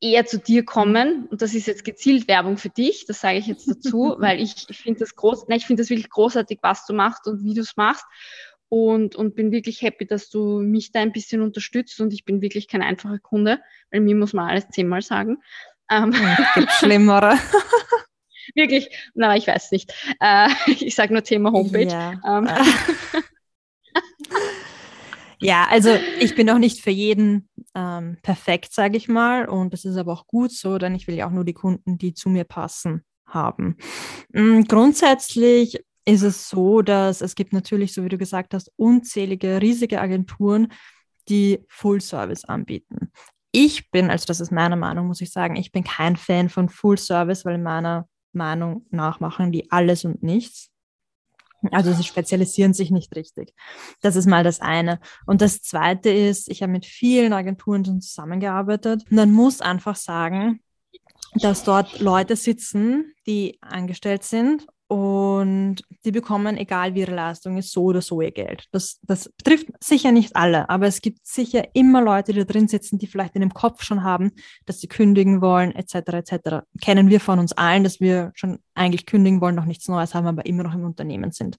eher zu dir kommen. Und das ist jetzt gezielt Werbung für dich, das sage ich jetzt dazu, weil ich, ich finde das groß, nein, ich finde das wirklich großartig, was du machst und wie du es machst. Und, und bin wirklich happy, dass du mich da ein bisschen unterstützt und ich bin wirklich kein einfacher Kunde, weil mir muss man alles zehnmal sagen. Ähm, es gibt Schlimmere. wirklich, na, ich weiß nicht. Äh, ich sage nur Thema Homepage. Ja. Ähm. Ja, also ich bin auch nicht für jeden ähm, perfekt, sage ich mal. Und das ist aber auch gut so, denn ich will ja auch nur die Kunden, die zu mir passen, haben. Mhm, grundsätzlich ist es so, dass es gibt natürlich, so wie du gesagt hast, unzählige riesige Agenturen, die Full Service anbieten. Ich bin, also das ist meine Meinung, muss ich sagen, ich bin kein Fan von Full Service, weil meiner Meinung nach machen die alles und nichts. Also sie spezialisieren sich nicht richtig. Das ist mal das eine. Und das zweite ist, ich habe mit vielen Agenturen schon zusammengearbeitet. Und man muss einfach sagen, dass dort Leute sitzen, die angestellt sind und die bekommen, egal wie ihre Leistung ist, so oder so ihr Geld. Das, das betrifft sicher nicht alle, aber es gibt sicher immer Leute, die da drin sitzen, die vielleicht in dem Kopf schon haben, dass sie kündigen wollen, etc. etc. Kennen wir von uns allen, dass wir schon eigentlich kündigen wollen, noch nichts Neues haben, aber immer noch im Unternehmen sind.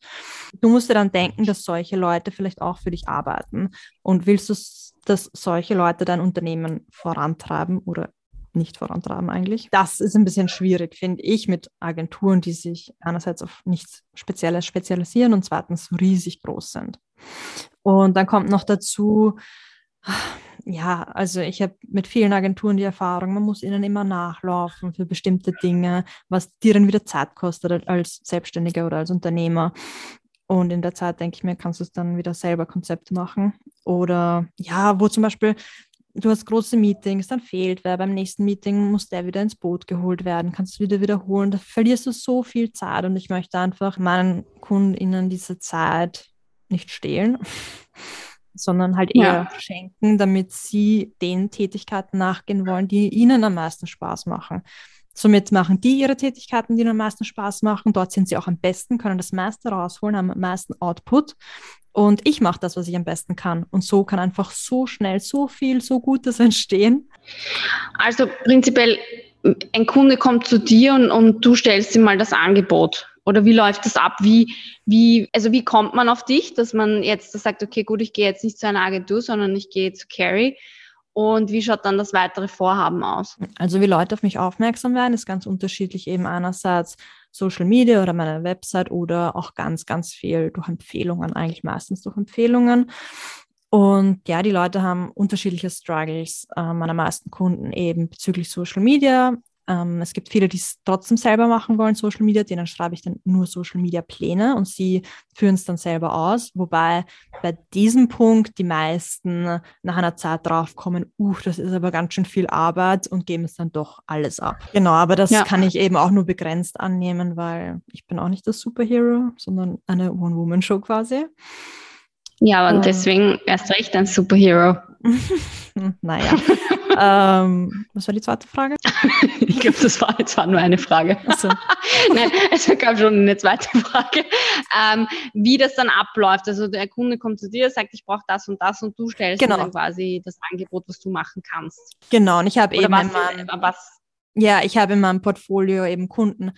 Du musst dir dann denken, dass solche Leute vielleicht auch für dich arbeiten und willst du, dass solche Leute dein Unternehmen vorantreiben oder nicht vorantreiben eigentlich. Das ist ein bisschen schwierig, finde ich, mit Agenturen, die sich einerseits auf nichts Spezielles spezialisieren und zweitens riesig groß sind. Und dann kommt noch dazu, ja, also ich habe mit vielen Agenturen die Erfahrung, man muss ihnen immer nachlaufen für bestimmte Dinge, was dir dann wieder Zeit kostet als Selbstständiger oder als Unternehmer. Und in der Zeit, denke ich mir, kannst du es dann wieder selber Konzepte machen. Oder ja, wo zum Beispiel du hast große Meetings, dann fehlt wer, beim nächsten Meeting muss der wieder ins Boot geholt werden, kannst du wieder wiederholen, da verlierst du so viel Zeit und ich möchte einfach meinen KundInnen diese Zeit nicht stehlen, sondern halt eher ja. schenken, damit sie den Tätigkeiten nachgehen wollen, die ihnen am meisten Spaß machen. Somit machen die ihre Tätigkeiten, die ihnen am meisten Spaß machen. Dort sind sie auch am besten, können das meiste rausholen, haben am meisten Output. Und ich mache das, was ich am besten kann. Und so kann einfach so schnell so viel, so Gutes entstehen. Also prinzipiell, ein Kunde kommt zu dir und, und du stellst ihm mal das Angebot. Oder wie läuft das ab? Wie, wie, also wie kommt man auf dich, dass man jetzt sagt, okay, gut, ich gehe jetzt nicht zu einer Agentur, sondern ich gehe zu Carrie Und wie schaut dann das weitere Vorhaben aus? Also wie Leute auf mich aufmerksam werden, ist ganz unterschiedlich eben einerseits Social Media oder meine Website oder auch ganz, ganz viel durch Empfehlungen, eigentlich meistens durch Empfehlungen. Und ja, die Leute haben unterschiedliche Struggles. Äh, meine meisten Kunden eben bezüglich Social Media, ähm, es gibt viele, die es trotzdem selber machen wollen, Social Media, denen schreibe ich dann nur Social Media Pläne und sie führen es dann selber aus. Wobei bei diesem Punkt die meisten nach einer Zeit draufkommen, uh, das ist aber ganz schön viel Arbeit und geben es dann doch alles ab. Genau, aber das ja. kann ich eben auch nur begrenzt annehmen, weil ich bin auch nicht das Superhero, sondern eine One-Woman-Show quasi. Ja, und ähm. deswegen erst recht ein Superhero. naja. ähm, was war die zweite Frage? ich glaube, das war jetzt war nur eine Frage. So. Nein, es gab schon eine zweite Frage. Ähm, wie das dann abläuft. Also der Kunde kommt zu dir, sagt, ich brauche das und das und du stellst genau. dann quasi das Angebot, was du machen kannst. Genau, und ich habe eben was, meinem, was ja, ich habe in meinem Portfolio eben Kunden,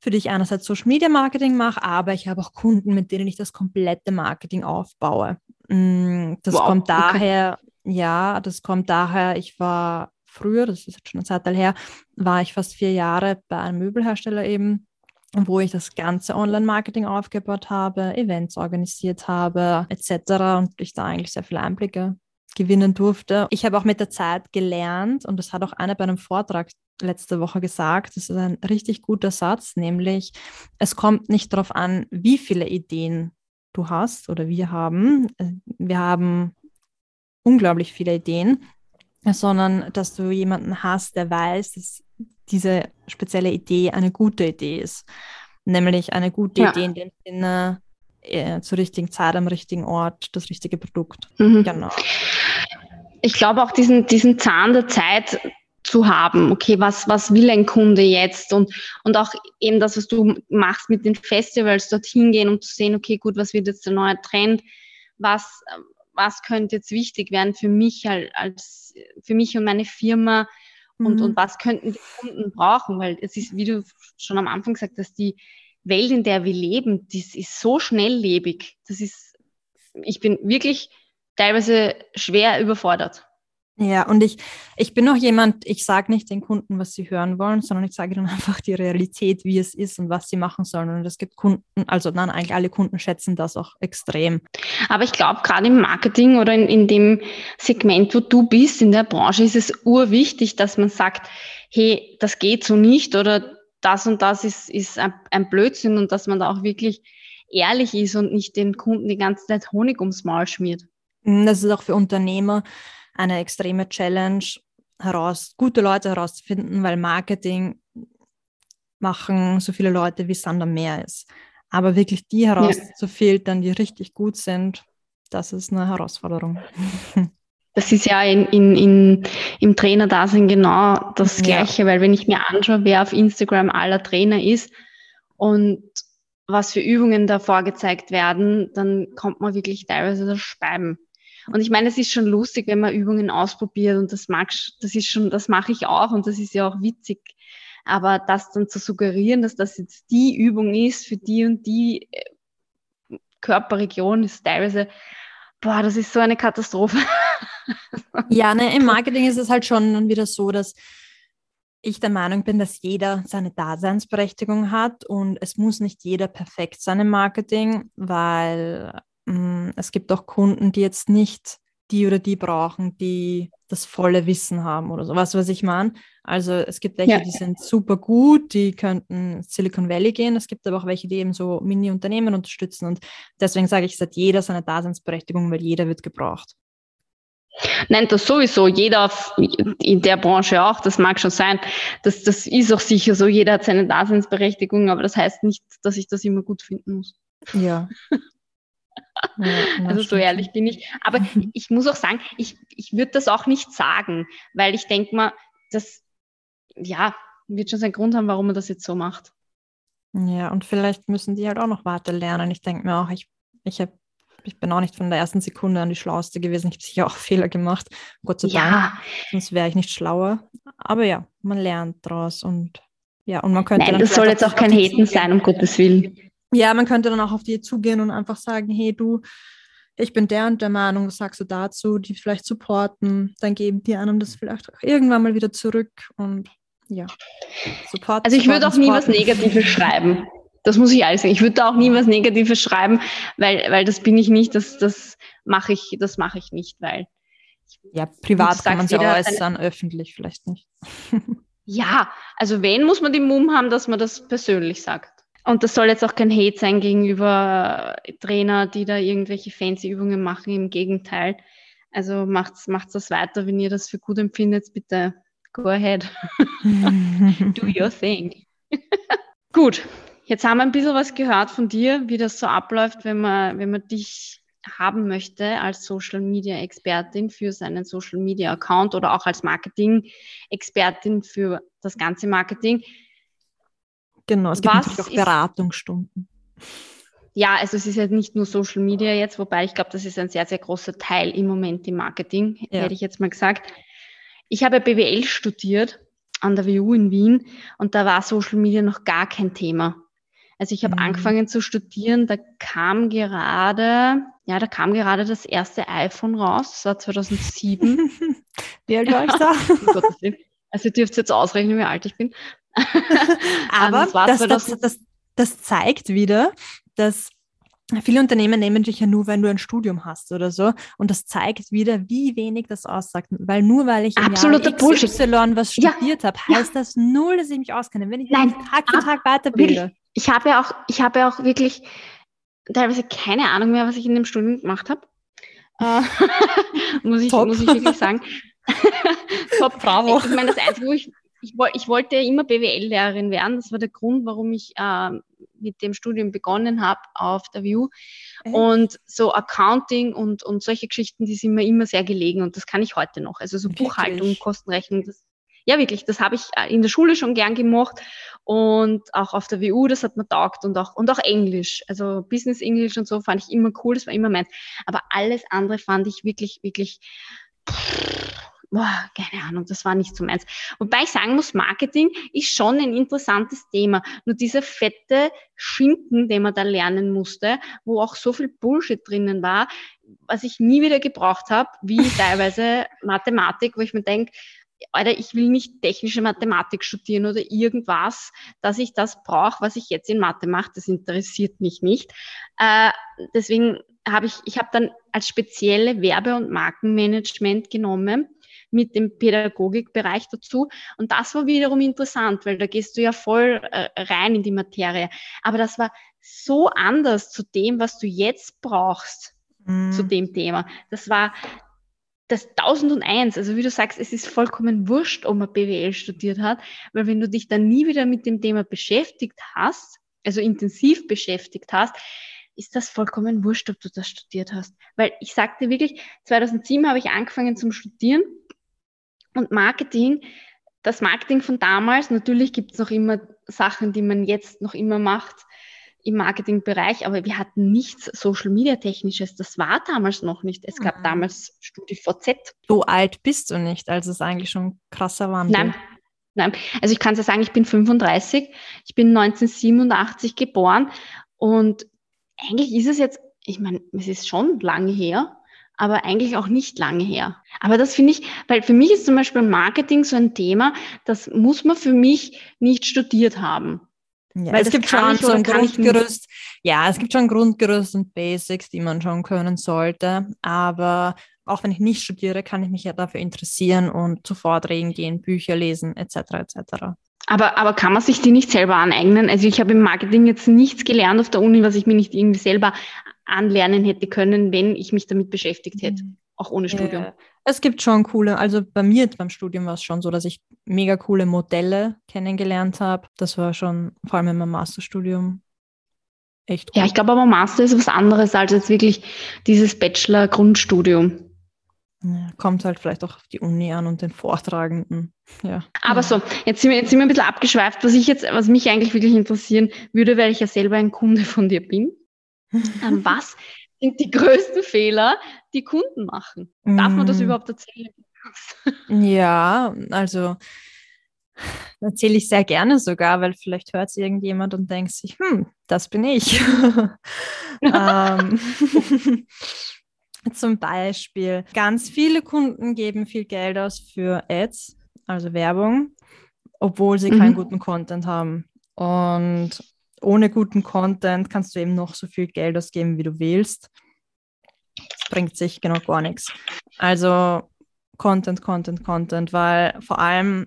für die ich einerseits Social Media Marketing mache, aber ich habe auch Kunden, mit denen ich das komplette Marketing aufbaue. Mm, das wow, kommt daher, okay. Ja, das kommt daher, ich war früher, das ist jetzt schon eine Zeit her, war ich fast vier Jahre bei einem Möbelhersteller eben, wo ich das ganze Online-Marketing aufgebaut habe, Events organisiert habe, etc. und ich da eigentlich sehr viele Einblicke gewinnen durfte. Ich habe auch mit der Zeit gelernt und das hat auch einer bei einem Vortrag letzte Woche gesagt, das ist ein richtig guter Satz, nämlich es kommt nicht darauf an, wie viele Ideen du hast oder wir haben. Wir haben unglaublich viele Ideen, sondern dass du jemanden hast, der weiß, dass diese spezielle Idee eine gute Idee ist. Nämlich eine gute ja. Idee in dem Sinne, äh, zur richtigen Zeit, am richtigen Ort, das richtige Produkt. Mhm. Genau. Ich glaube auch diesen, diesen Zahn der Zeit zu haben. Okay, was, was will ein Kunde jetzt? Und, und auch eben das, was du machst mit den Festivals, dorthin gehen, um zu sehen, okay, gut, was wird jetzt der neue Trend? Was, was könnte jetzt wichtig werden für mich als, für mich und meine Firma und, mhm. und was könnten die Kunden brauchen, weil es ist, wie du schon am Anfang gesagt hast, die Welt, in der wir leben, das ist so schnelllebig. Das ist, ich bin wirklich teilweise schwer überfordert. Ja, und ich, ich bin auch jemand, ich sage nicht den Kunden, was sie hören wollen, sondern ich sage ihnen einfach die Realität, wie es ist und was sie machen sollen. Und es gibt Kunden, also nein, eigentlich alle Kunden schätzen das auch extrem. Aber ich glaube, gerade im Marketing oder in, in dem Segment, wo du bist, in der Branche, ist es urwichtig, dass man sagt, hey, das geht so nicht oder das und das ist, ist ein, ein Blödsinn und dass man da auch wirklich ehrlich ist und nicht den Kunden die ganze Zeit Honig ums Maul schmiert. Das ist auch für Unternehmer eine extreme Challenge, heraus, gute Leute herauszufinden, weil Marketing machen so viele Leute, wie Sand am Meer ist. Aber wirklich die herauszufiltern, die richtig gut sind, das ist eine Herausforderung. Das ist ja in, in, in, im Trainerdasein genau das Gleiche, ja. weil wenn ich mir anschaue, wer auf Instagram aller Trainer ist und was für Übungen da vorgezeigt werden, dann kommt man wirklich teilweise das Speiben. Und ich meine, es ist schon lustig, wenn man Übungen ausprobiert und das mag, das ist schon, das mache ich auch und das ist ja auch witzig. Aber das dann zu suggerieren, dass das jetzt die Übung ist für die und die äh, Körperregion, ist teilweise, boah, das ist so eine Katastrophe. Ja, ne, im Marketing ist es halt schon wieder so, dass ich der Meinung bin, dass jeder seine Daseinsberechtigung hat und es muss nicht jeder perfekt sein im Marketing, weil es gibt auch Kunden, die jetzt nicht die oder die brauchen, die das volle Wissen haben oder so. Weißt du, was ich meine? Also es gibt welche, ja. die sind super gut, die könnten Silicon Valley gehen. Es gibt aber auch welche, die eben so Mini-Unternehmen unterstützen. Und deswegen sage ich, es hat jeder seine Daseinsberechtigung, weil jeder wird gebraucht. Nein, das sowieso. Jeder in der Branche auch, das mag schon sein. Das, das ist auch sicher so. Jeder hat seine Daseinsberechtigung, aber das heißt nicht, dass ich das immer gut finden muss. Ja, Ja, also so ehrlich bin ich. Aber ich muss auch sagen, ich, ich würde das auch nicht sagen, weil ich denke mal, das ja, wird schon seinen Grund haben, warum man das jetzt so macht. Ja, und vielleicht müssen die halt auch noch weiter lernen. Ich denke mir auch, ich, ich, hab, ich bin auch nicht von der ersten Sekunde an die Schlauste gewesen. Ich habe sicher auch Fehler gemacht, Gott sei ja. Dank. Sonst wäre ich nicht schlauer. Aber ja, man lernt draus und ja, und man könnte. Nein, das soll jetzt auch kein Haten sein, um Gottes Willen. Ja, man könnte dann auch auf die zugehen und einfach sagen, hey du, ich bin der und der Meinung, was sagst du dazu, die vielleicht supporten, dann geben die einem das vielleicht auch irgendwann mal wieder zurück und ja, supporten. Also ich würde auch nie was Negatives schreiben. Das muss ich alles sagen. Ich würde da auch nie was Negatives schreiben, weil, weil das bin ich nicht, das, das mache ich, das mache ich nicht, weil. Ja, privat kann man sich äußern, öffentlich vielleicht nicht. ja, also wen muss man den Mumm haben, dass man das persönlich sagt? Und das soll jetzt auch kein Hate sein gegenüber Trainer, die da irgendwelche fancy Übungen machen. Im Gegenteil. Also macht's, macht's das weiter, wenn ihr das für gut empfindet, bitte go ahead. Do your thing. gut, jetzt haben wir ein bisschen was gehört von dir, wie das so abläuft, wenn man, wenn man dich haben möchte als Social Media Expertin für seinen Social Media Account oder auch als Marketing Expertin für das ganze Marketing. Genau, es gibt Was natürlich auch Beratungsstunden. Ja, also es ist ja nicht nur Social Media jetzt, wobei ich glaube, das ist ein sehr, sehr großer Teil im Moment im Marketing, ja. hätte ich jetzt mal gesagt. Ich habe BWL studiert an der WU in Wien und da war Social Media noch gar kein Thema. Also ich habe mhm. angefangen zu studieren, da kam gerade, ja, da kam gerade das erste iPhone raus, das war 2007. Wie alt war ich da? also ihr dürft jetzt ausrechnen, wie alt ich bin. Aber das, das, das, das zeigt wieder, dass viele Unternehmen nehmen dich ja nur, wenn du ein Studium hast oder so. Und das zeigt wieder, wie wenig das aussagt. Weil nur weil ich im Jahr XY was studiert ja, habe, heißt ja. das null, dass ich mich auskenne. Wenn ich Nein, Tag für Tag weiterbilde. Ich habe ja auch, ich habe ja auch wirklich teilweise keine Ahnung mehr, was ich in dem Studium gemacht habe. Äh, muss, ich, muss ich wirklich sagen. Top, bravo. Ich, ich meine, das Einzige, wo ich ich, ich wollte immer BWL-Lehrerin werden. Das war der Grund, warum ich äh, mit dem Studium begonnen habe auf der View. Echt? Und so Accounting und, und solche Geschichten, die sind mir immer sehr gelegen und das kann ich heute noch. Also so wirklich? Buchhaltung, Kostenrechnung, das, ja, wirklich, das habe ich äh, in der Schule schon gern gemacht und auch auf der WU, das hat mir taugt und auch, und auch Englisch. Also Business English und so fand ich immer cool, das war immer meins. Aber alles andere fand ich wirklich, wirklich, pff, boah, keine Ahnung, das war nicht so meins. Wobei ich sagen muss, Marketing ist schon ein interessantes Thema. Nur dieser fette Schinken, den man da lernen musste, wo auch so viel Bullshit drinnen war, was ich nie wieder gebraucht habe, wie teilweise Mathematik, wo ich mir denke, Alter, ich will nicht technische Mathematik studieren oder irgendwas, dass ich das brauche, was ich jetzt in Mathe mache. Das interessiert mich nicht. Äh, deswegen habe ich, ich habe dann als spezielle Werbe- und Markenmanagement genommen mit dem Pädagogikbereich dazu. Und das war wiederum interessant, weil da gehst du ja voll äh, rein in die Materie. Aber das war so anders zu dem, was du jetzt brauchst, mhm. zu dem Thema. Das war das 1001, also wie du sagst, es ist vollkommen wurscht, ob man BWL studiert hat, weil wenn du dich dann nie wieder mit dem Thema beschäftigt hast, also intensiv beschäftigt hast, ist das vollkommen wurscht, ob du das studiert hast. Weil ich sagte wirklich, 2007 habe ich angefangen zum Studieren und Marketing, das Marketing von damals, natürlich gibt es noch immer Sachen, die man jetzt noch immer macht im Marketingbereich, aber wir hatten nichts Social Media Technisches. Das war damals noch nicht. Es gab mhm. damals StudiVZ. So alt bist du nicht, also es ist eigentlich schon krasser Wandel. Nein, nein. Also ich kann ja sagen, ich bin 35, ich bin 1987 geboren und eigentlich ist es jetzt, ich meine, es ist schon lange her, aber eigentlich auch nicht lange her. Aber das finde ich, weil für mich ist zum Beispiel Marketing so ein Thema, das muss man für mich nicht studiert haben. Ja, weil es gibt schon so ein Grundgerüst. Ja, es gibt schon Grundgerüst und Basics, die man schon können sollte. Aber auch wenn ich nicht studiere, kann ich mich ja dafür interessieren und zu Vorträgen gehen, Bücher lesen, etc. etc. Aber, aber kann man sich die nicht selber aneignen? Also ich habe im Marketing jetzt nichts gelernt auf der Uni, was ich mir nicht irgendwie selber anlernen hätte können, wenn ich mich damit beschäftigt hätte, mhm. auch ohne Studium. Ja. Es gibt schon coole, also bei mir beim Studium war es schon so, dass ich mega coole Modelle kennengelernt habe. Das war schon vor allem in meinem Masterstudium echt cool. Ja, ich glaube aber Master ist was anderes als jetzt wirklich dieses Bachelor-Grundstudium. Ja, kommt halt vielleicht auch auf die Uni an und den Vortragenden. Ja. Aber so, jetzt sind, wir, jetzt sind wir ein bisschen abgeschweift. Was ich jetzt, was mich eigentlich wirklich interessieren würde, weil ich ja selber ein Kunde von dir bin. ähm, was sind die größten Fehler, die Kunden machen? Darf man das mm. überhaupt erzählen? ja, also erzähle ich sehr gerne sogar, weil vielleicht hört es irgendjemand und denkt sich, hm, das bin ich. ähm, Zum Beispiel, ganz viele Kunden geben viel Geld aus für Ads, also Werbung, obwohl sie mhm. keinen guten Content haben. Und ohne guten Content kannst du eben noch so viel Geld ausgeben, wie du willst. Das bringt sich genau gar nichts. Also Content, Content, Content, weil vor allem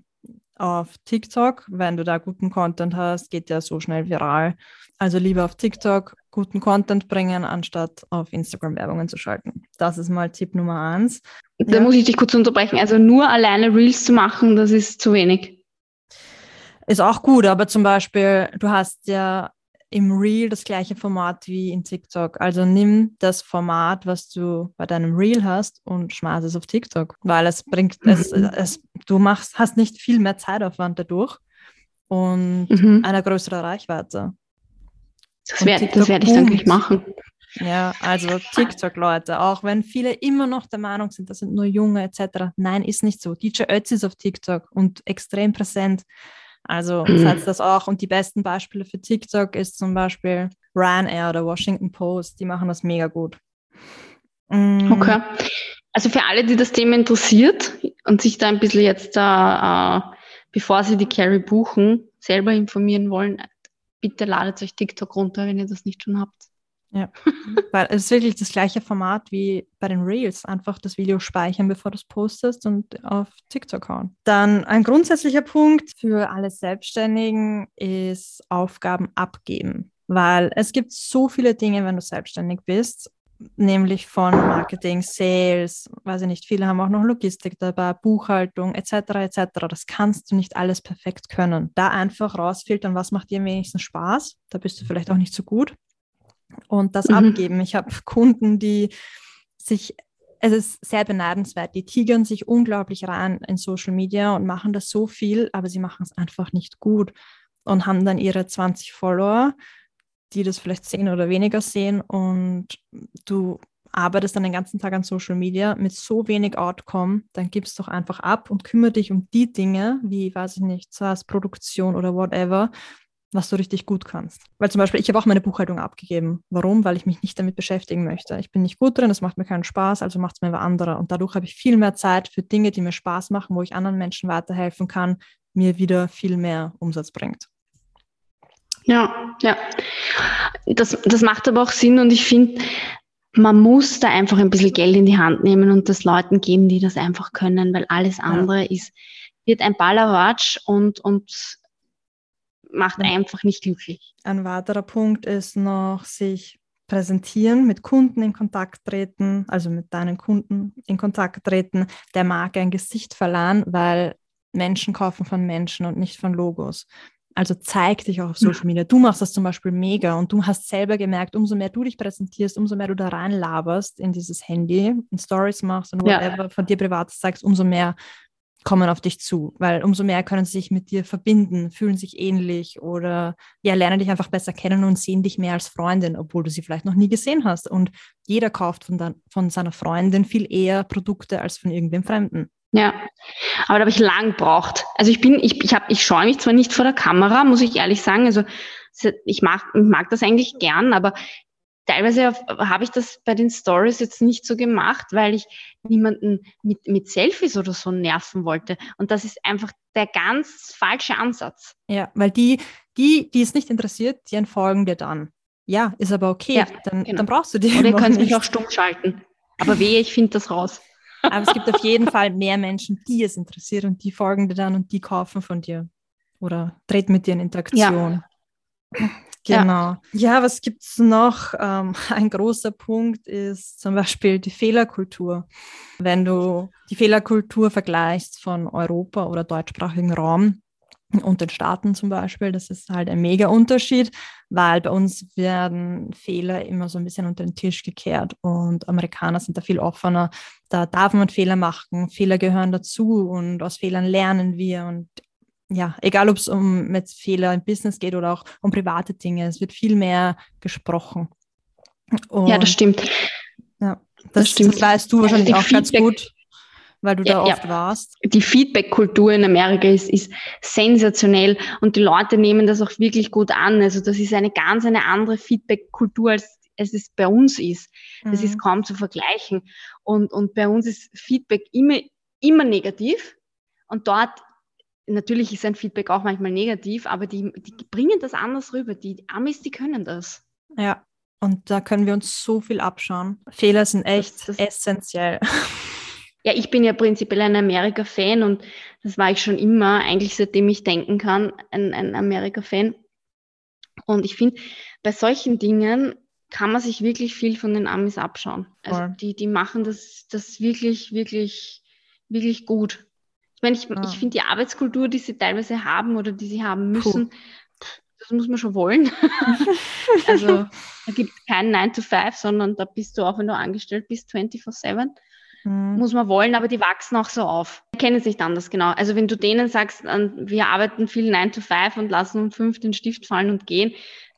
auf TikTok, wenn du da guten Content hast, geht der so schnell viral. Also lieber auf TikTok guten Content bringen, anstatt auf Instagram Werbungen zu schalten. Das ist mal Tipp Nummer eins. Da ja. muss ich dich kurz unterbrechen. Also nur alleine Reels zu machen, das ist zu wenig. Ist auch gut, aber zum Beispiel, du hast ja im Reel das gleiche Format wie in TikTok. Also nimm das Format, was du bei deinem Reel hast und schmeiß es auf TikTok, weil es bringt, mhm. es, es, du machst, hast nicht viel mehr Zeitaufwand dadurch und mhm. eine größere Reichweite. Das werde werd ich dann gleich machen. Ja, also TikTok, Leute, auch wenn viele immer noch der Meinung sind, das sind nur Junge etc. Nein, ist nicht so. DJ Ötzi ist auf TikTok und extrem präsent. Also mhm. seid das auch. Und die besten Beispiele für TikTok ist zum Beispiel Ryanair oder Washington Post. Die machen das mega gut. Mhm. Okay. Also für alle, die das Thema interessiert und sich da ein bisschen jetzt da, äh, bevor sie die Carry buchen, selber informieren wollen, bitte ladet euch TikTok runter, wenn ihr das nicht schon habt. Ja, weil es ist wirklich das gleiche Format wie bei den Reels. Einfach das Video speichern, bevor du es postest und auf TikTok hauen. Dann ein grundsätzlicher Punkt für alle Selbstständigen ist Aufgaben abgeben. Weil es gibt so viele Dinge, wenn du selbstständig bist, nämlich von Marketing, Sales, weiß ich nicht, viele haben auch noch Logistik dabei, Buchhaltung etc. etc. Das kannst du nicht alles perfekt können. Da einfach rausfiltern, was macht dir am wenigsten Spaß. Da bist du vielleicht auch nicht so gut und das mhm. abgeben. Ich habe Kunden, die sich, es ist sehr beneidenswert, die tigern sich unglaublich rein in Social Media und machen das so viel, aber sie machen es einfach nicht gut und haben dann ihre 20 Follower, die das vielleicht sehen oder weniger sehen und du arbeitest dann den ganzen Tag an Social Media mit so wenig Outcome, dann gibst doch einfach ab und kümmere dich um die Dinge, wie, weiß ich nicht, SaaS, Produktion oder whatever, was du richtig gut kannst. Weil zum Beispiel, ich habe auch meine Buchhaltung abgegeben. Warum? Weil ich mich nicht damit beschäftigen möchte. Ich bin nicht gut drin, das macht mir keinen Spaß, also macht es mir wer anderer. Und dadurch habe ich viel mehr Zeit für Dinge, die mir Spaß machen, wo ich anderen Menschen weiterhelfen kann, mir wieder viel mehr Umsatz bringt. Ja, ja. Das, das macht aber auch Sinn und ich finde, man muss da einfach ein bisschen Geld in die Hand nehmen und das Leuten geben, die das einfach können, weil alles andere ja. ist, wird ein Ballerwatsch und, und macht einfach nicht glücklich. Ein weiterer Punkt ist noch, sich präsentieren, mit Kunden in Kontakt treten, also mit deinen Kunden in Kontakt treten, der Marke ein Gesicht verleihen, weil Menschen kaufen von Menschen und nicht von Logos. Also zeig dich auch auf Social Media. Du machst das zum Beispiel mega und du hast selber gemerkt, umso mehr du dich präsentierst, umso mehr du da reinlaberst in dieses Handy, in Stories machst und whatever, ja. von dir privat zeigst, umso mehr kommen auf dich zu, weil umso mehr können sie sich mit dir verbinden, fühlen sich ähnlich oder ja, lernen dich einfach besser kennen und sehen dich mehr als Freundin, obwohl du sie vielleicht noch nie gesehen hast. Und jeder kauft von, dann, von seiner Freundin viel eher Produkte als von irgendwem Fremden. Ja, aber da habe ich lang gebraucht. Also ich bin, ich, ich habe, ich scheue mich zwar nicht vor der Kamera, muss ich ehrlich sagen. Also ich mag, ich mag das eigentlich gern, aber teilweise habe ich das bei den Stories jetzt nicht so gemacht, weil ich niemanden mit, mit Selfies oder so nerven wollte. Und das ist einfach der ganz falsche Ansatz. Ja, weil die, die, die es nicht interessiert, die entfolgen dir dann. Ja, ist aber okay. Ja, dann, genau. dann brauchst du die. Oder ihr könnt mich auch stumm schalten. Aber wehe, ich finde das raus. Aber es gibt auf jeden Fall mehr Menschen, die es interessiert und die folgen dir dann und die kaufen von dir oder treten mit dir in Interaktion. Ja. Genau. Ja, ja was gibt es noch? Ähm, ein großer Punkt ist zum Beispiel die Fehlerkultur. Wenn du die Fehlerkultur vergleichst von Europa oder deutschsprachigen Raum und den Staaten zum Beispiel, das ist halt ein mega Unterschied, weil bei uns werden Fehler immer so ein bisschen unter den Tisch gekehrt und Amerikaner sind da viel offener. Da darf man Fehler machen, Fehler gehören dazu und aus Fehlern lernen wir und ja, egal ob es um mit Fehler im Business geht oder auch um private Dinge, es wird viel mehr gesprochen. Und, ja, das stimmt. Ja, das, das stimmt. Das weißt du wahrscheinlich auch Feedback, ganz gut, weil du ja, da oft ja. warst. Die Feedback-Kultur in Amerika ist, ist sensationell und die Leute nehmen das auch wirklich gut an. Also das ist eine ganz eine andere Feedback-Kultur als es ist bei uns ist. Das Mhm. ist kaum zu vergleichen. Und, und bei uns ist Feedback immer, immer negativ. Und dort, natürlich ist ein Feedback auch manchmal negativ, aber die, die bringen das anders rüber. Die Amis, die können das. Ja, und da können wir uns so viel abschauen. Fehler sind echt das- essentiell. Ja, ich bin ja prinzipiell ein Amerika-Fan und das war ich schon immer, eigentlich seitdem ich denken kann, ein, ein Amerika-Fan. Und ich finde, bei solchen Dingen kann man sich wirklich viel von den Amis abschauen. Also Voll. die, die machen das, das wirklich, wirklich, wirklich gut. Ich meine, ich, Ah. ich finde die Arbeitskultur, die sie teilweise haben oder die sie haben müssen, das muss man schon wollen. also da gibt es keinen 9 to 5, sondern da bist du auch, wenn du angestellt bist, 24-7 Mhm. muss man wollen, aber die wachsen auch so auf. Die kennen sich dann das genau. Also wenn du denen sagst, an- wir arbeiten viel 9 to 5 und lassen um 5 den Stift fallen und gehen,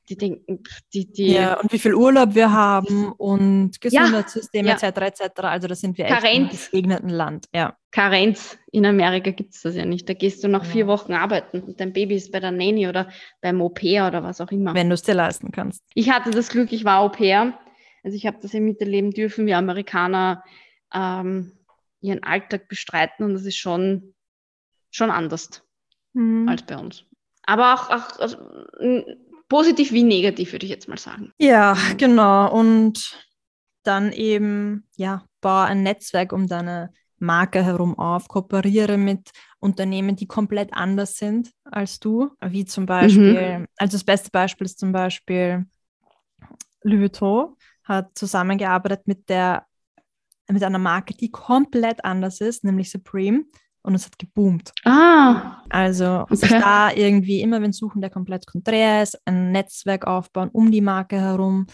die denken, die, die Ja, und wie viel Urlaub wir haben und Gesundheitssystem ja. etc. etc. Also da sind wir echt im Karenz. gesegneten Land. Ja. Karenz in Amerika gibt es das ja nicht. Da gehst du nach Ja. vier Wochen arbeiten und dein Baby ist bei der Nanny oder beim Au pair oder was auch immer. Wenn du es dir leisten kannst. Ich hatte das Glück, ich war Au pair. Also ich habe das ja miterleben dürfen, wie Amerikaner ähm, ihren Alltag bestreiten und das ist schon, schon anders. Mhm. als bei uns. Aber auch, auch also, positiv wie negativ, würde ich jetzt mal sagen. Ja, genau. Und dann eben, ja, baue ein Netzwerk um deine Marke herum auf, kooperiere mit Unternehmen, die komplett anders sind als du, wie zum Beispiel, also das beste Beispiel ist zum Beispiel Louis Vuitton hat zusammengearbeitet mit der, mit einer Marke, die komplett anders ist, nämlich Supreme, und es hat geboomt. Ah, Also sich Okay. da irgendwie immer, wenn suchen, der komplett konträr ist, ein Netzwerk aufbauen um die Marke herum,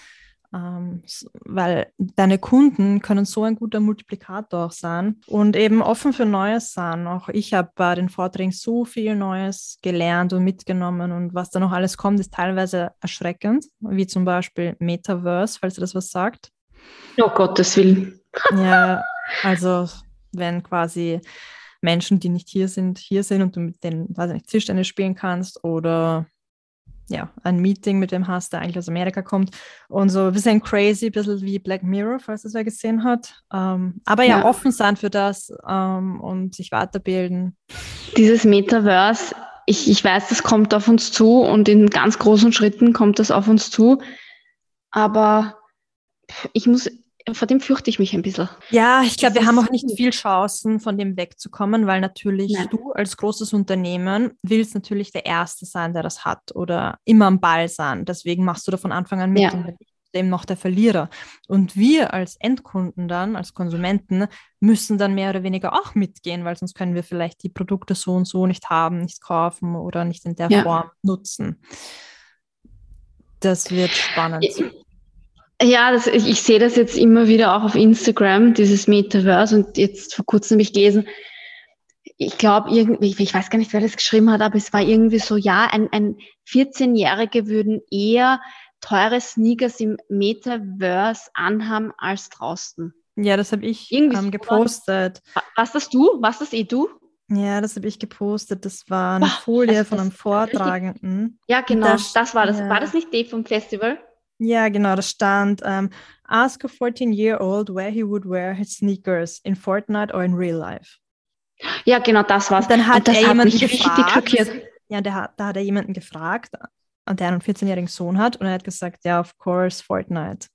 ähm, weil deine Kunden können so ein guter Multiplikator auch sein und eben offen für Neues sein. Auch ich habe bei den Vorträgen so viel Neues gelernt und mitgenommen und was da noch alles kommt, ist teilweise erschreckend, wie zum Beispiel Metaverse, falls ihr das was sagt. oh Gottes Willen. Ja, also wenn quasi Menschen, die nicht hier sind, hier sind und du mit denen, weiß ich nicht, Tischtennis spielen kannst oder ja, ein Meeting mit dem hast, der eigentlich aus Amerika kommt und so ein bisschen crazy, ein bisschen wie Black Mirror, falls das wer gesehen hat. Ähm, aber ja, Ja. offen sein für das ähm, und sich weiterbilden. Dieses Metaverse, ich, ich weiß, das kommt auf uns zu und in ganz großen Schritten kommt das auf uns zu. Aber ich muss, vor dem fürchte ich mich ein bisschen. Ja, ich glaube, wir haben auch nicht viel Chancen, von dem wegzukommen, weil natürlich Nein. du als großes Unternehmen willst natürlich der Erste sein, der das hat oder immer am Ball sein. Deswegen machst du da von Anfang an mit Ja. und eben noch der Verlierer. Und wir als Endkunden dann, als Konsumenten, müssen dann mehr oder weniger auch mitgehen, weil sonst können wir vielleicht die Produkte so und so nicht haben, nicht kaufen oder nicht in der Ja. Form nutzen. Das wird spannend. Ja, das, ich, ich sehe das jetzt immer wieder auch auf Instagram, dieses Metaverse. Und jetzt vor kurzem habe ich gelesen, ich glaube, irgendwie, ich- weiß gar nicht, wer das geschrieben hat, aber es war irgendwie so, ja, ein, ein 14-Jährige würden eher teure Sneakers im Metaverse anhaben als draußen. Ja, das habe ich Irgendwie ähm, gepostet. Wa- Was das du? Was das eh du? Ja, das habe ich gepostet. Das war eine Boah, Folie also von das einem Vortragenden. Ja, genau, Das- das, war das. ja. War das nicht Dave vom Festival? Ja, genau, da stand, ähm, ask a 14-year-old where he would wear his sneakers in Fortnite or in real life. Ja, genau, das war's. Dann hat er jemanden gefragt. Ja, der hat, da hat er jemanden gefragt, der einen 14-jährigen Sohn hat, und er hat gesagt, ja, of course, Fortnite.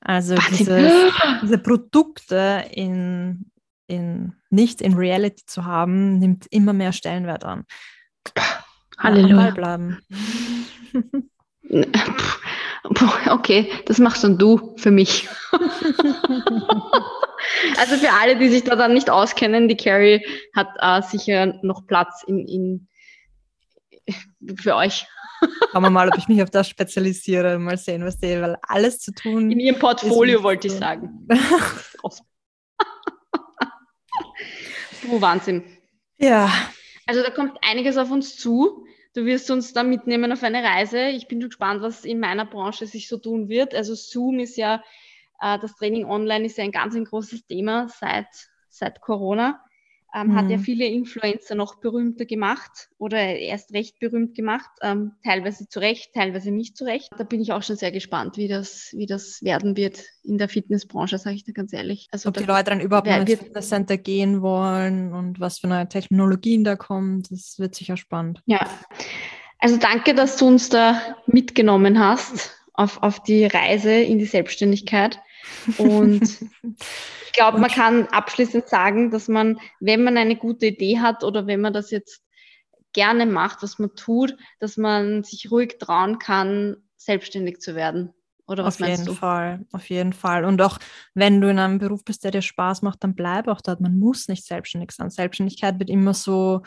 Also dieses, diese Produkte in, in, nicht in Reality zu haben, nimmt immer mehr Stellenwert an. Ja, Halleluja. bleiben. Okay, das machst dann du für mich. also für alle, die sich da dann nicht auskennen, die Carrie hat äh, sicher noch Platz in, in für euch Schauen wir mal, ob ich mich auf das spezialisiere. Mal sehen, was die, weil alles zu tun. in ihrem Portfolio, wollte ich sagen. Puh, Wahnsinn. ja, Also da kommt einiges auf uns zu. Du wirst uns da mitnehmen auf eine Reise. Ich bin gespannt, was in meiner Branche sich so tun wird. Also Zoom ist ja, äh, das Training online ist ja ein ganz ein großes Thema seit, seit Corona. Ähm, mhm. hat ja viele Influencer noch berühmter gemacht oder erst recht berühmt gemacht, ähm, teilweise zu Recht, teilweise nicht zu Recht. Da bin ich auch schon sehr gespannt, wie das, wie das werden wird in der Fitnessbranche, sage ich da ganz ehrlich. Also Ob die Leute dann überhaupt ins Fitnesscenter gehen wollen und was für neue Technologien da kommen, das wird sicher spannend. Ja, also danke, dass du uns da mitgenommen hast auf, auf die Reise in die Selbstständigkeit. Und ich glaube, man kann abschließend sagen, dass man, wenn man eine gute Idee hat oder wenn man das jetzt gerne macht, was man tut, dass man sich ruhig trauen kann, selbstständig zu werden. Oder was auf meinst jeden du? Fall, auf jeden Fall. Und auch wenn du in einem Beruf bist, der dir Spaß macht, dann bleib auch dort. Man muss nicht selbstständig sein. Selbstständigkeit wird immer so,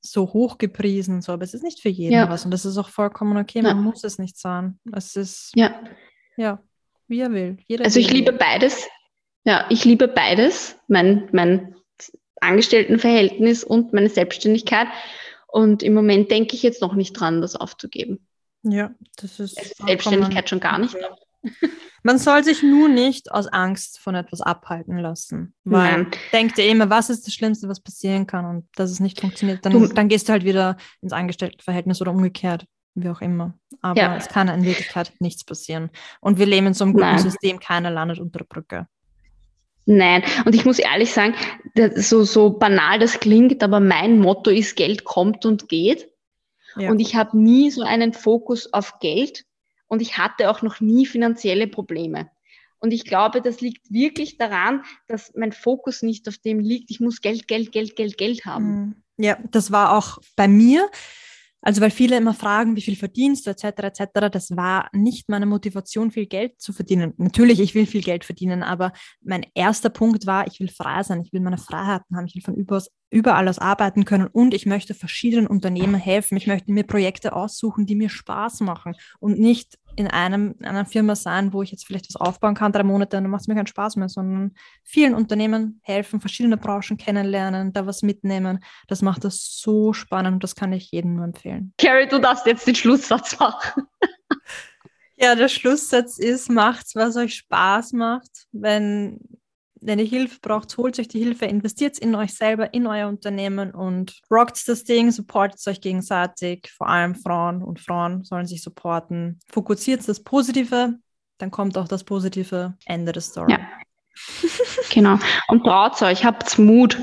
so hoch gepriesen, so, aber es ist nicht für jeden ja. was. Und das ist auch vollkommen okay. Man ja. muss es nicht sein. Es ist ja, ja wie er will. Jeder also ich liebe beides. Ja, ich liebe beides, mein, mein Angestelltenverhältnis und meine Selbstständigkeit. Und im Moment denke ich jetzt noch nicht dran, das aufzugeben. Ja, das ist. Selbstständigkeit schon gar nicht. Man soll sich nur nicht aus Angst von etwas abhalten lassen. Weil Nein. denk dir immer, was ist das Schlimmste, was passieren kann und dass es nicht funktioniert, dann, du, dann gehst du halt wieder ins Angestelltenverhältnis oder umgekehrt, wie auch immer. Aber ja. es kann in Wirklichkeit nichts passieren. Und wir leben in so einem guten Nein. System, keiner landet unter der Brücke. Nein, und ich muss ehrlich sagen, so, so banal das klingt, aber mein Motto ist, Geld kommt und geht. Ja. Und ich habe nie so einen Fokus auf Geld und ich hatte auch noch nie finanzielle Probleme. Und ich glaube, das liegt wirklich daran, dass mein Fokus nicht auf dem liegt, ich muss Geld, Geld, Geld, Geld, Geld haben. Mhm. Ja, das war auch bei mir. Also weil viele immer fragen, wie viel verdienst du etc. etc. Das war nicht meine Motivation, viel Geld zu verdienen. Natürlich, ich will viel Geld verdienen, aber mein erster Punkt war, ich will frei sein, ich will meine Freiheiten haben, ich will von überall aus arbeiten können und ich möchte verschiedenen Unternehmen helfen. Ich möchte mir Projekte aussuchen, die mir Spaß machen und nicht in einem, einer Firma sein, wo ich jetzt vielleicht was aufbauen kann, drei Monate, dann macht es mir keinen Spaß mehr, sondern vielen Unternehmen helfen, verschiedene Branchen kennenlernen, da was mitnehmen. Das macht das so spannend und das kann ich jedem nur empfehlen. Carrie, du darfst jetzt den Schlusssatz machen. ja, der Schlusssatz ist, macht's, was euch Spaß macht. Wenn wenn ihr Hilfe braucht, holt euch die Hilfe, investiert in euch selber, in euer Unternehmen und rockt das Ding, supportet euch gegenseitig. Vor allem Frauen und Frauen sollen sich supporten. Fokussiert das Positive, dann kommt auch das positive Ende der Story. Ja. genau. Und traut euch, habt Mut.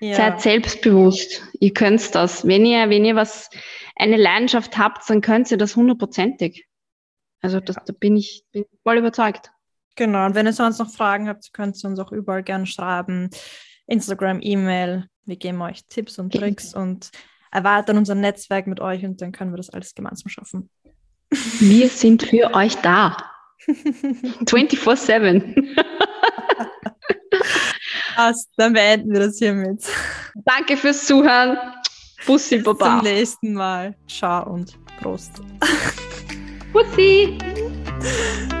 Ja. Seid selbstbewusst. Ihr könnt das. Wenn ihr, wenn ihr was, eine Leidenschaft habt, dann könnt ihr das hundertprozentig. Also das, da bin ich, bin voll überzeugt. Genau, und wenn ihr sonst noch Fragen habt, könnt ihr uns auch überall gerne schreiben. Instagram, E-Mail. Wir geben euch Tipps und Tricks und erweitern unser Netzwerk mit euch und dann können wir das alles gemeinsam schaffen. Wir sind für euch da. 24-7. Passt, dann beenden wir das hiermit. Danke fürs Zuhören. Bussi, Bis Baba. Bis zum nächsten Mal. Ciao und Prost. Bussi.